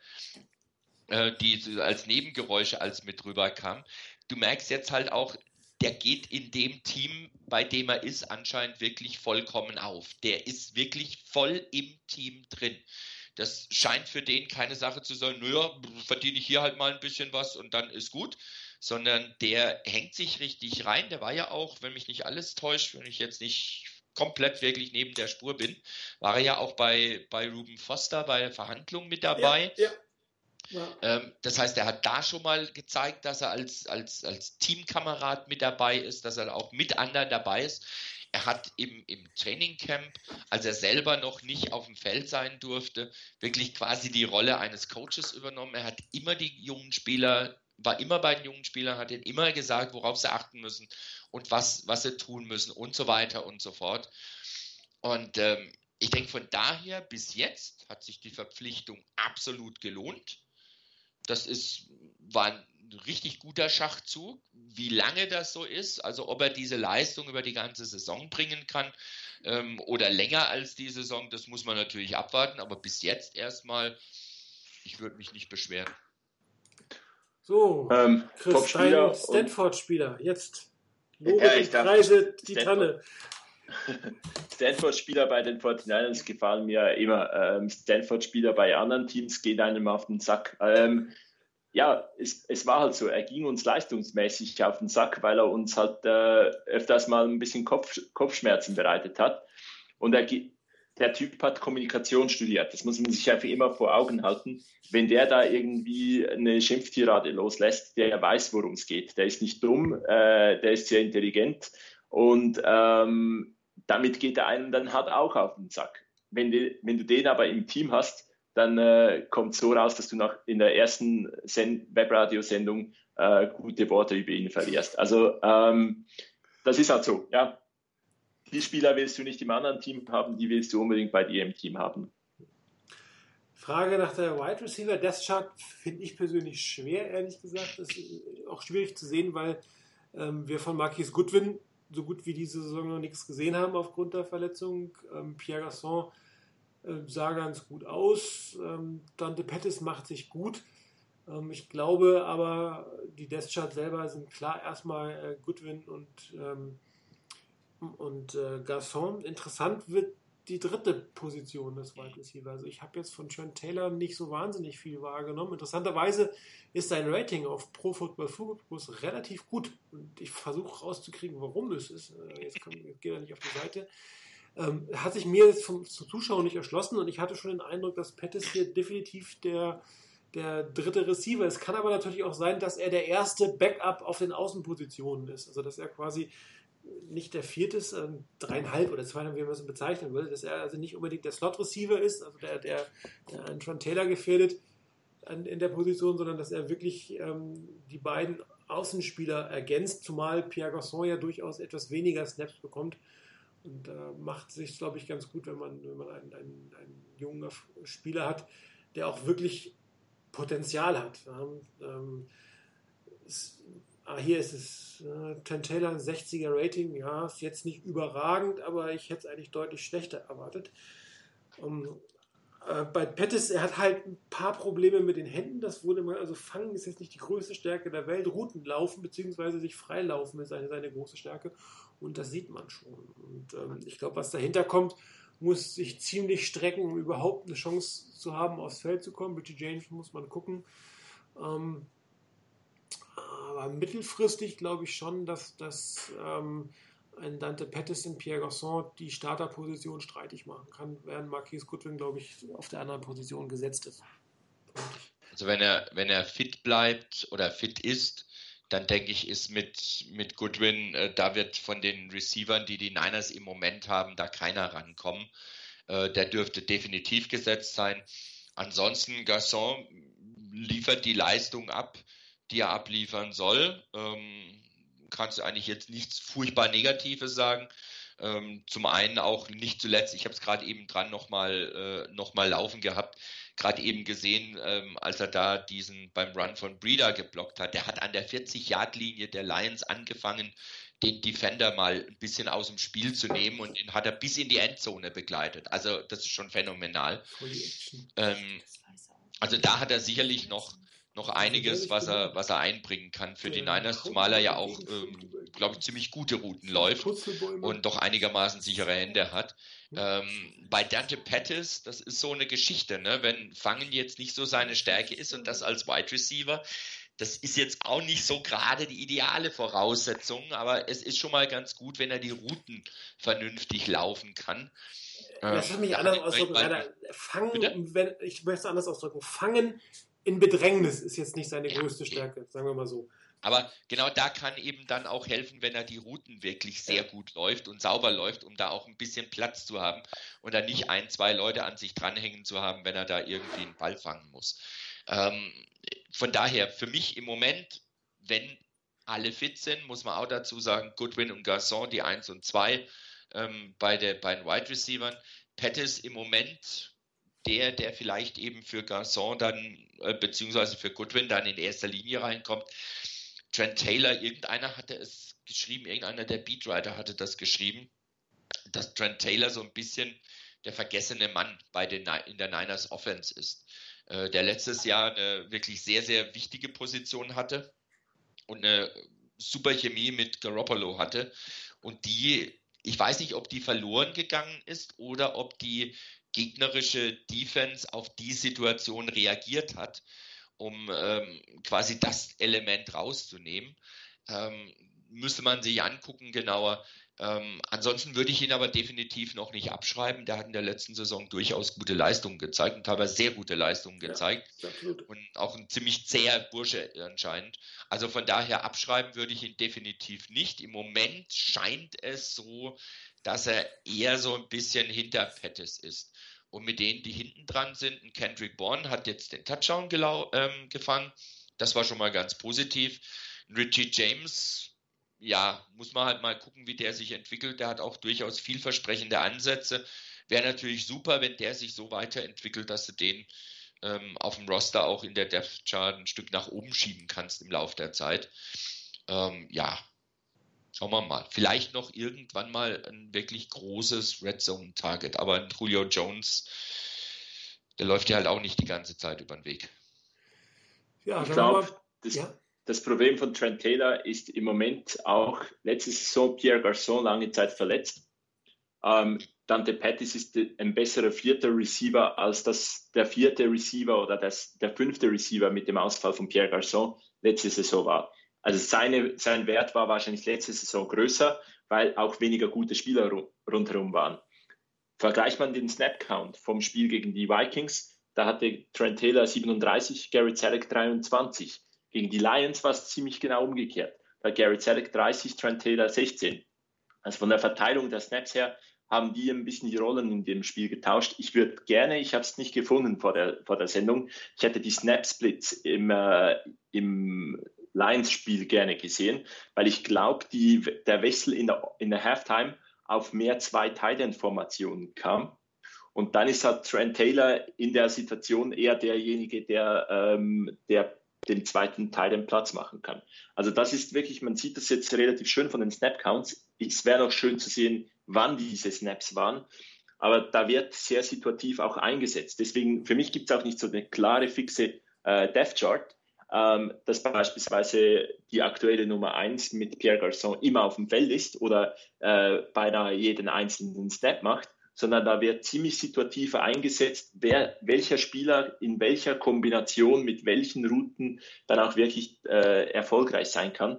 äh, die als Nebengeräusche als mit rüberkamen, du merkst jetzt halt auch, der geht in dem Team, bei dem er ist, anscheinend wirklich vollkommen auf. Der ist wirklich voll im Team drin. Das scheint für den keine Sache zu sein, naja, verdiene ich hier halt mal ein bisschen was und dann ist gut, sondern der hängt sich richtig rein. Der war ja auch, wenn mich nicht alles täuscht, wenn ich jetzt nicht komplett wirklich neben der Spur bin, war er ja auch bei, bei Ruben Foster bei der Verhandlung mit dabei. Ja, ja. Ähm, das heißt, er hat da schon mal gezeigt, dass er als, als, als Teamkamerad mit dabei ist, dass er auch mit anderen dabei ist. Er hat im, im Trainingcamp, als er selber noch nicht auf dem Feld sein durfte, wirklich quasi die Rolle eines Coaches übernommen. Er hat immer die jungen Spieler, war immer bei den jungen Spielern, hat ihnen immer gesagt, worauf sie achten müssen und was, was sie tun müssen und so weiter und so fort. Und ähm, ich denke, von daher bis jetzt hat sich die Verpflichtung absolut gelohnt. Das ist, war ein richtig guter Schachzug. Wie lange das so ist, also ob er diese Leistung über die ganze Saison bringen kann ähm, oder länger als die Saison, das muss man natürlich abwarten. Aber bis jetzt erstmal, ich würde mich nicht beschweren. So, Ähm, Chris, Stanford-Spieler. Jetzt. Lobe Ja, ich Preise die Stanford. Tanne. Stanford-Spieler bei den 49ers gefallen mir immer. Ähm, Stanford-Spieler bei anderen Teams gehen einem auf den Sack. Ähm, ja, es, es war halt so, er ging uns leistungsmäßig auf den Sack, weil er uns halt äh, öfters mal ein bisschen Kopf, Kopfschmerzen bereitet hat. Und er, der Typ hat Kommunikation studiert. Das muss man sich einfach immer vor Augen halten. Wenn der da irgendwie eine Schimpftirade loslässt, der weiß, worum es geht. Der ist nicht dumm, äh, der ist sehr intelligent und ähm, damit geht der einen dann halt auch auf den Sack. Wenn, die, wenn du den aber im Team hast, dann äh, kommt so raus, dass du nach, in der ersten Sen Webradiosendung äh, gute Worte über ihn verlierst. Also ähm, das ist halt so, ja. Die Spieler willst du nicht im anderen Team haben, die willst du unbedingt bei dir im Team haben. Frage nach der Wide Receiver. Das Chart finde ich persönlich schwer, ehrlich gesagt. Das ist auch schwierig zu sehen, weil ähm, wir von Marquis Goodwin so gut wie diese Saison noch nichts gesehen haben aufgrund der Verletzung. Ähm, Pierre Gasson äh, sah ganz gut aus. Ähm, Dante Pettis macht sich gut. Ähm, ich glaube aber, die Death Chart selber sind klar erstmal äh, Goodwin und, ähm, und äh, Gasson. Interessant wird die dritte Position des Wide Receiver. Also ich habe jetzt von Trent Taylor nicht so wahnsinnig viel wahrgenommen. Interessanterweise ist sein Rating auf Pro Football Focus relativ gut. Und ich versuche rauszukriegen, warum es ist. Äh, Jetzt, komm, jetzt geht er nicht auf die Seite. Ähm, hat sich mir jetzt vom, zum Zuschauen nicht erschlossen und ich hatte schon den Eindruck, dass Pettis hier definitiv der, der dritte Receiver ist. Kann aber natürlich auch sein, dass er der erste Backup auf den Außenpositionen ist. Also dass er quasi nicht der vierte ähm, dreieinhalb oder zweieinhalb, wie man es bezeichnen will, dass er also nicht unbedingt der Slot-Receiver ist, also der, der, der einen Taylor gefährdet an, in der Position, sondern dass er wirklich ähm, die beiden Außenspieler ergänzt, zumal Pierre Garçon ja durchaus etwas weniger Snaps bekommt und äh, macht sich, glaube ich, ganz gut, wenn man, wenn man einen, einen, einen jungen Spieler hat, der auch wirklich Potenzial hat. Ähm, es, ah, hier ist es, äh, Trent Taylor, ein 60er Rating, ja, ist jetzt nicht überragend, aber ich hätte es eigentlich deutlich schlechter erwartet. Um, äh, bei Pettis, er hat halt ein paar Probleme mit den Händen, das wurde mal, also Fangen ist jetzt nicht die größte Stärke der Welt, Routen laufen bzw. sich freilaufen ist seine, seine große Stärke und das sieht man schon. Und ähm, ich glaube, was dahinter kommt, muss sich ziemlich strecken, um überhaupt eine Chance zu haben, aufs Feld zu kommen. Richie James muss man gucken. Ähm, Aber mittelfristig glaube ich schon, dass, dass ähm, ein Dante Pettis in Pierre Garçon die Starterposition streitig machen kann, während Marquis Goodwin, glaube ich, auf der anderen Position gesetzt ist. Also wenn er, wenn er fit bleibt oder fit ist, dann denke ich, ist mit, mit Goodwin, äh, da wird von den Receivern, die die Niners im Moment haben, da keiner rankommen. Äh, der dürfte definitiv gesetzt sein. Ansonsten, Gasson liefert die Leistung ab, die er abliefern soll. Ähm, kannst du eigentlich jetzt nichts furchtbar Negatives sagen. Ähm, zum einen auch nicht zuletzt, ich habe es gerade eben dran nochmal äh, noch laufen gehabt, gerade eben gesehen, ähm, als er da diesen beim Run von Breeder geblockt hat. Der hat an der 40-Yard-Linie der Lions angefangen, den Defender mal ein bisschen aus dem Spiel zu nehmen und den hat er bis in die Endzone begleitet. Also das ist schon phänomenal. Ähm, also da hat er sicherlich noch noch einiges, was er, was er einbringen kann für die Niners, zumal er ja auch, ähm, glaube ich, ziemlich gute Routen läuft und doch einigermaßen sichere Hände hat. Ähm, bei Dante Pettis, das ist so eine Geschichte, ne? wenn Fangen jetzt nicht so seine Stärke ist und das als Wide Receiver, das ist jetzt auch nicht so gerade die ideale Voraussetzung, aber es ist schon mal ganz gut, wenn er die Routen vernünftig laufen kann. Das ist mich anders ausdrücken. Fangen, wenn, ich möchte es anders ausdrücken. Fangen in Bedrängnis ist jetzt nicht seine ja. größte Stärke, sagen wir mal so. Aber genau da kann eben dann auch helfen, wenn er die Routen wirklich sehr gut läuft und sauber läuft, um da auch ein bisschen Platz zu haben und dann nicht ein, zwei Leute an sich dranhängen zu haben, wenn er da irgendwie einen Ball fangen muss. Ähm, von daher, für mich im Moment, wenn alle fit sind, muss man auch dazu sagen, Goodwin und Garçon, die 1 und 2 ähm, bei, der, bei den Wide Receivers. Pettis im Moment der, der vielleicht eben für Garçon dann, äh, beziehungsweise für Goodwin dann in erster Linie reinkommt. Trent Taylor, irgendeiner hatte es geschrieben, irgendeiner der Beatwriter hatte das geschrieben, dass Trent Taylor so ein bisschen der vergessene Mann bei den, in der Niners Offense ist, äh, der letztes Jahr eine wirklich sehr, sehr wichtige Position hatte und eine super Chemie mit Garoppolo hatte und die ich weiß nicht, ob die verloren gegangen ist oder ob die gegnerische Defense auf die Situation reagiert hat, um ähm, quasi das Element rauszunehmen. Ähm, müsste man sich angucken genauer. Ähm, ansonsten würde ich ihn aber definitiv noch nicht abschreiben. Der hat in der letzten Saison durchaus gute Leistungen gezeigt und teilweise sehr gute Leistungen gezeigt. Ja, und auch ein ziemlich zäher Bursche anscheinend. Also von daher abschreiben würde ich ihn definitiv nicht. Im Moment scheint es so, dass er eher so ein bisschen hinter Pettis ist. Und mit denen, die hinten dran sind, ein Kendrick Bourne hat jetzt den Touchdown ähm, gefangen. Das war schon mal ganz positiv. Richie James, ja, muss man halt mal gucken, wie der sich entwickelt. Der hat auch durchaus vielversprechende Ansätze. Wäre natürlich super, wenn der sich so weiterentwickelt, dass du den ähm, auf dem Roster auch in der Depth Chart ein Stück nach oben schieben kannst im Laufe der Zeit. Ähm, ja, Schauen wir mal. Vielleicht noch irgendwann mal ein wirklich großes Red Zone Target. Aber ein Julio Jones, der läuft ja halt auch nicht die ganze Zeit über den Weg. Ja, ich glaube, das, ja. Das, Problem von Trent Taylor ist im Moment auch, letzte Saison Pierre Garçon lange Zeit verletzt. Ähm, Dante Pettis ist ein besserer vierter Receiver als das, der vierte Receiver oder das, der fünfte Receiver mit dem Ausfall von Pierre Garçon letzte Saison war. Also seine, sein Wert war wahrscheinlich letzte Saison größer, weil auch weniger gute Spieler rundherum waren. Vergleicht man den Snap-Count vom Spiel gegen die Vikings, da hatte Trent Taylor 37, Garrett Selleck 23. Gegen die Lions war es ziemlich genau umgekehrt. Da Garrett Selleck 30, Trent Taylor 16. Also von der Verteilung der Snaps her haben die ein bisschen die Rollen in dem Spiel getauscht. Ich würde gerne, ich habe es nicht gefunden vor der, vor der Sendung, ich hätte die Snap-Splits im, äh, im Lions-Spiel gerne gesehen, weil ich glaube, der Wechsel in der, in der Halftime auf mehr zwei Tight-End-Formationen kam. Und dann ist halt Trent Taylor in der Situation eher derjenige, der, ähm, der den zweiten Teil den Platz machen kann. Also das ist wirklich, man sieht das jetzt relativ schön von den Snap-Counts. Es wäre noch schön zu sehen, wann diese Snaps waren. Aber da wird sehr situativ auch eingesetzt. Deswegen, für mich gibt es auch nicht so eine klare, fixe äh, Death-Chart ähm, dass beispielsweise die aktuelle Nummer 1 mit Pierre Garçon immer auf dem Feld ist oder äh, beinahe jeden einzelnen Snap macht, sondern da wird ziemlich situativer eingesetzt, wer, welcher Spieler in welcher Kombination mit welchen Routen dann auch wirklich äh, erfolgreich sein kann.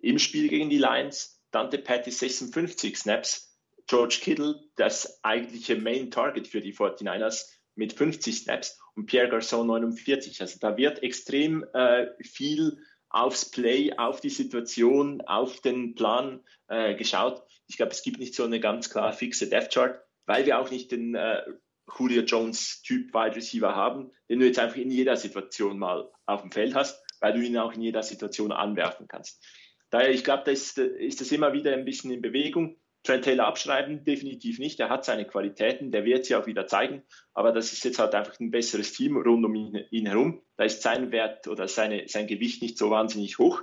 Im Spiel gegen die Lions, Dante Patty 56 Snaps, George Kittle, das eigentliche Main Target für die 49ers, mit 50 Snaps und Pierre Garçon 49. Also da wird extrem äh, viel aufs Play, auf die Situation, auf den Plan äh, geschaut. Ich glaube, es gibt nicht so eine ganz klar fixe Death Chart, weil wir auch nicht den äh, Julio Jones Typ Wide Receiver haben, den du jetzt einfach in jeder Situation mal auf dem Feld hast, weil du ihn auch in jeder Situation anwerfen kannst. Daher, ich glaube, da ist, ist das immer wieder ein bisschen in Bewegung. Trent Taylor abschreiben, definitiv nicht. Er hat seine Qualitäten, der wird sie auch wieder zeigen. Aber das ist jetzt halt einfach ein besseres Team rund um ihn, ihn herum. Da ist sein Wert oder seine, sein Gewicht nicht so wahnsinnig hoch.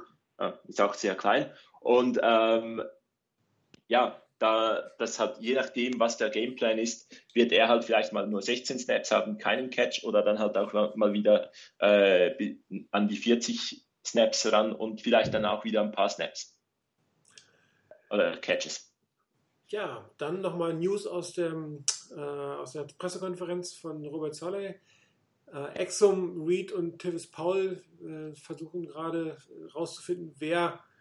Ist auch sehr klein. Und ähm, ja, da, das hat je nachdem, was der Gameplan ist, wird er halt vielleicht mal nur 16 Snaps haben, keinen Catch oder dann halt auch mal wieder äh, an die 40 Snaps ran und vielleicht dann auch wieder ein paar Snaps oder Catches. Ja, dann nochmal News aus, dem, äh, aus der Pressekonferenz von Robert Soley. Äh, Exum, Reed und Tivis Paul äh, versuchen gerade herauszufinden, wer äh,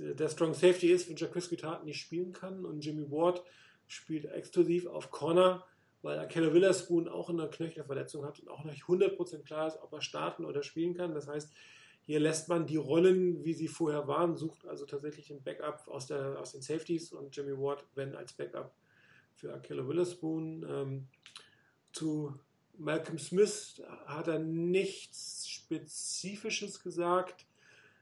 der Strong Safety ist, wenn Jacques Guitart nicht spielen kann. Und Jimmy Ward spielt exklusiv auf Corner, weil Akello Witherspoon auch eine Knöchelverletzung hat und auch nicht 100% klar ist, ob er starten oder spielen kann. Das heißt, hier lässt man die Rollen, wie sie vorher waren, sucht also tatsächlich ein Backup aus, der, aus den Safeties und Jimmy Ward, wenn als Backup für Akello Witherspoon. Ähm, zu Malcolm Smith hat er nichts Spezifisches gesagt.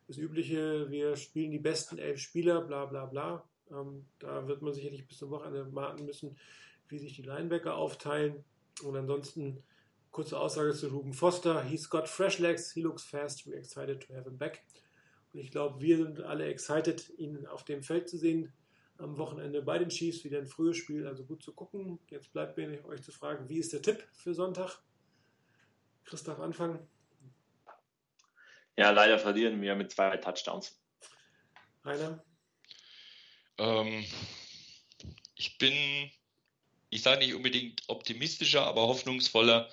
Das übliche, wir spielen die besten elf Spieler, bla bla bla. Ähm, da wird man sicherlich bis zum Wochenende warten müssen, wie sich die Linebacker aufteilen. Und ansonsten Kurze Aussage zu Ruben Foster. He's got fresh legs. He looks fast. We're excited to have him back. Und ich glaube, wir sind alle excited, ihn auf dem Feld zu sehen. Am Wochenende bei den Chiefs wieder ein frühes Spiel, also gut zu gucken. Jetzt bleibt mir euch zu fragen, wie ist der Tipp für Sonntag? Christoph, anfangen. Ja, leider verlieren wir mit zwei Touchdowns. Rainer? Ähm, ich bin, ich sage nicht unbedingt optimistischer, aber hoffnungsvoller,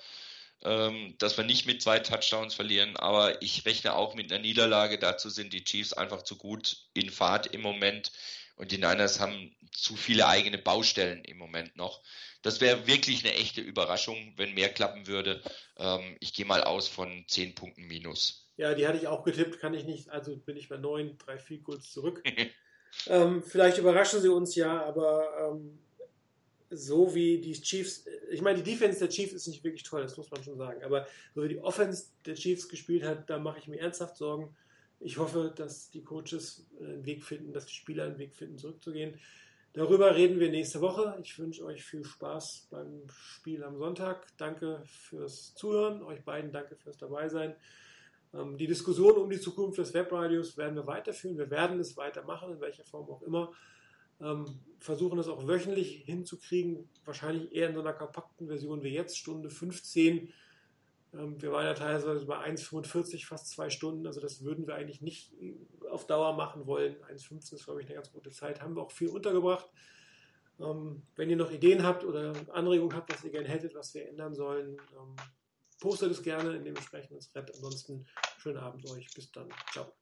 ähm, dass wir nicht mit zwei Touchdowns verlieren, aber ich rechne auch mit einer Niederlage. Dazu sind die Chiefs einfach zu gut in Fahrt im Moment und die Niners haben zu viele eigene Baustellen im Moment noch. Das wäre wirklich eine echte Überraschung, wenn mehr klappen würde. Ähm, ich gehe mal aus von zehn Punkten minus. Ja, die hatte ich auch getippt, kann ich nicht. Also bin ich bei neun, drei, vier kurz zurück. ähm, vielleicht überraschen sie uns ja, aber ähm, so wie die Chiefs, ich meine, die Defense der Chiefs ist nicht wirklich toll, das muss man schon sagen, aber so wie die Offense der Chiefs gespielt hat, da mache ich mir ernsthaft Sorgen. Ich hoffe, dass die Coaches einen Weg finden, dass die Spieler einen Weg finden, zurückzugehen. Darüber reden wir nächste Woche. Ich wünsche euch viel Spaß beim Spiel am Sonntag. Danke fürs Zuhören. Euch beiden danke fürs Dabeisein. Ähm, die Diskussion um die Zukunft des Webradios werden wir weiterführen. Wir werden es weitermachen, in welcher Form auch immer. Ähm, versuchen es auch wöchentlich hinzukriegen, wahrscheinlich eher in so einer kompakten Version wie jetzt, Stunde 15. Ähm, wir waren ja teilweise bei 1,45, fast zwei Stunden, also das würden wir eigentlich nicht auf Dauer machen wollen. 1,15 ist, glaube ich, eine ganz gute Zeit. Haben wir auch viel untergebracht. Ähm, wenn ihr noch Ideen habt oder Anregungen habt, was ihr gerne hättet, was wir ändern sollen, ähm, postet es gerne in dem entsprechenden Thread. Ansonsten schönen Abend euch. Bis dann. Ciao.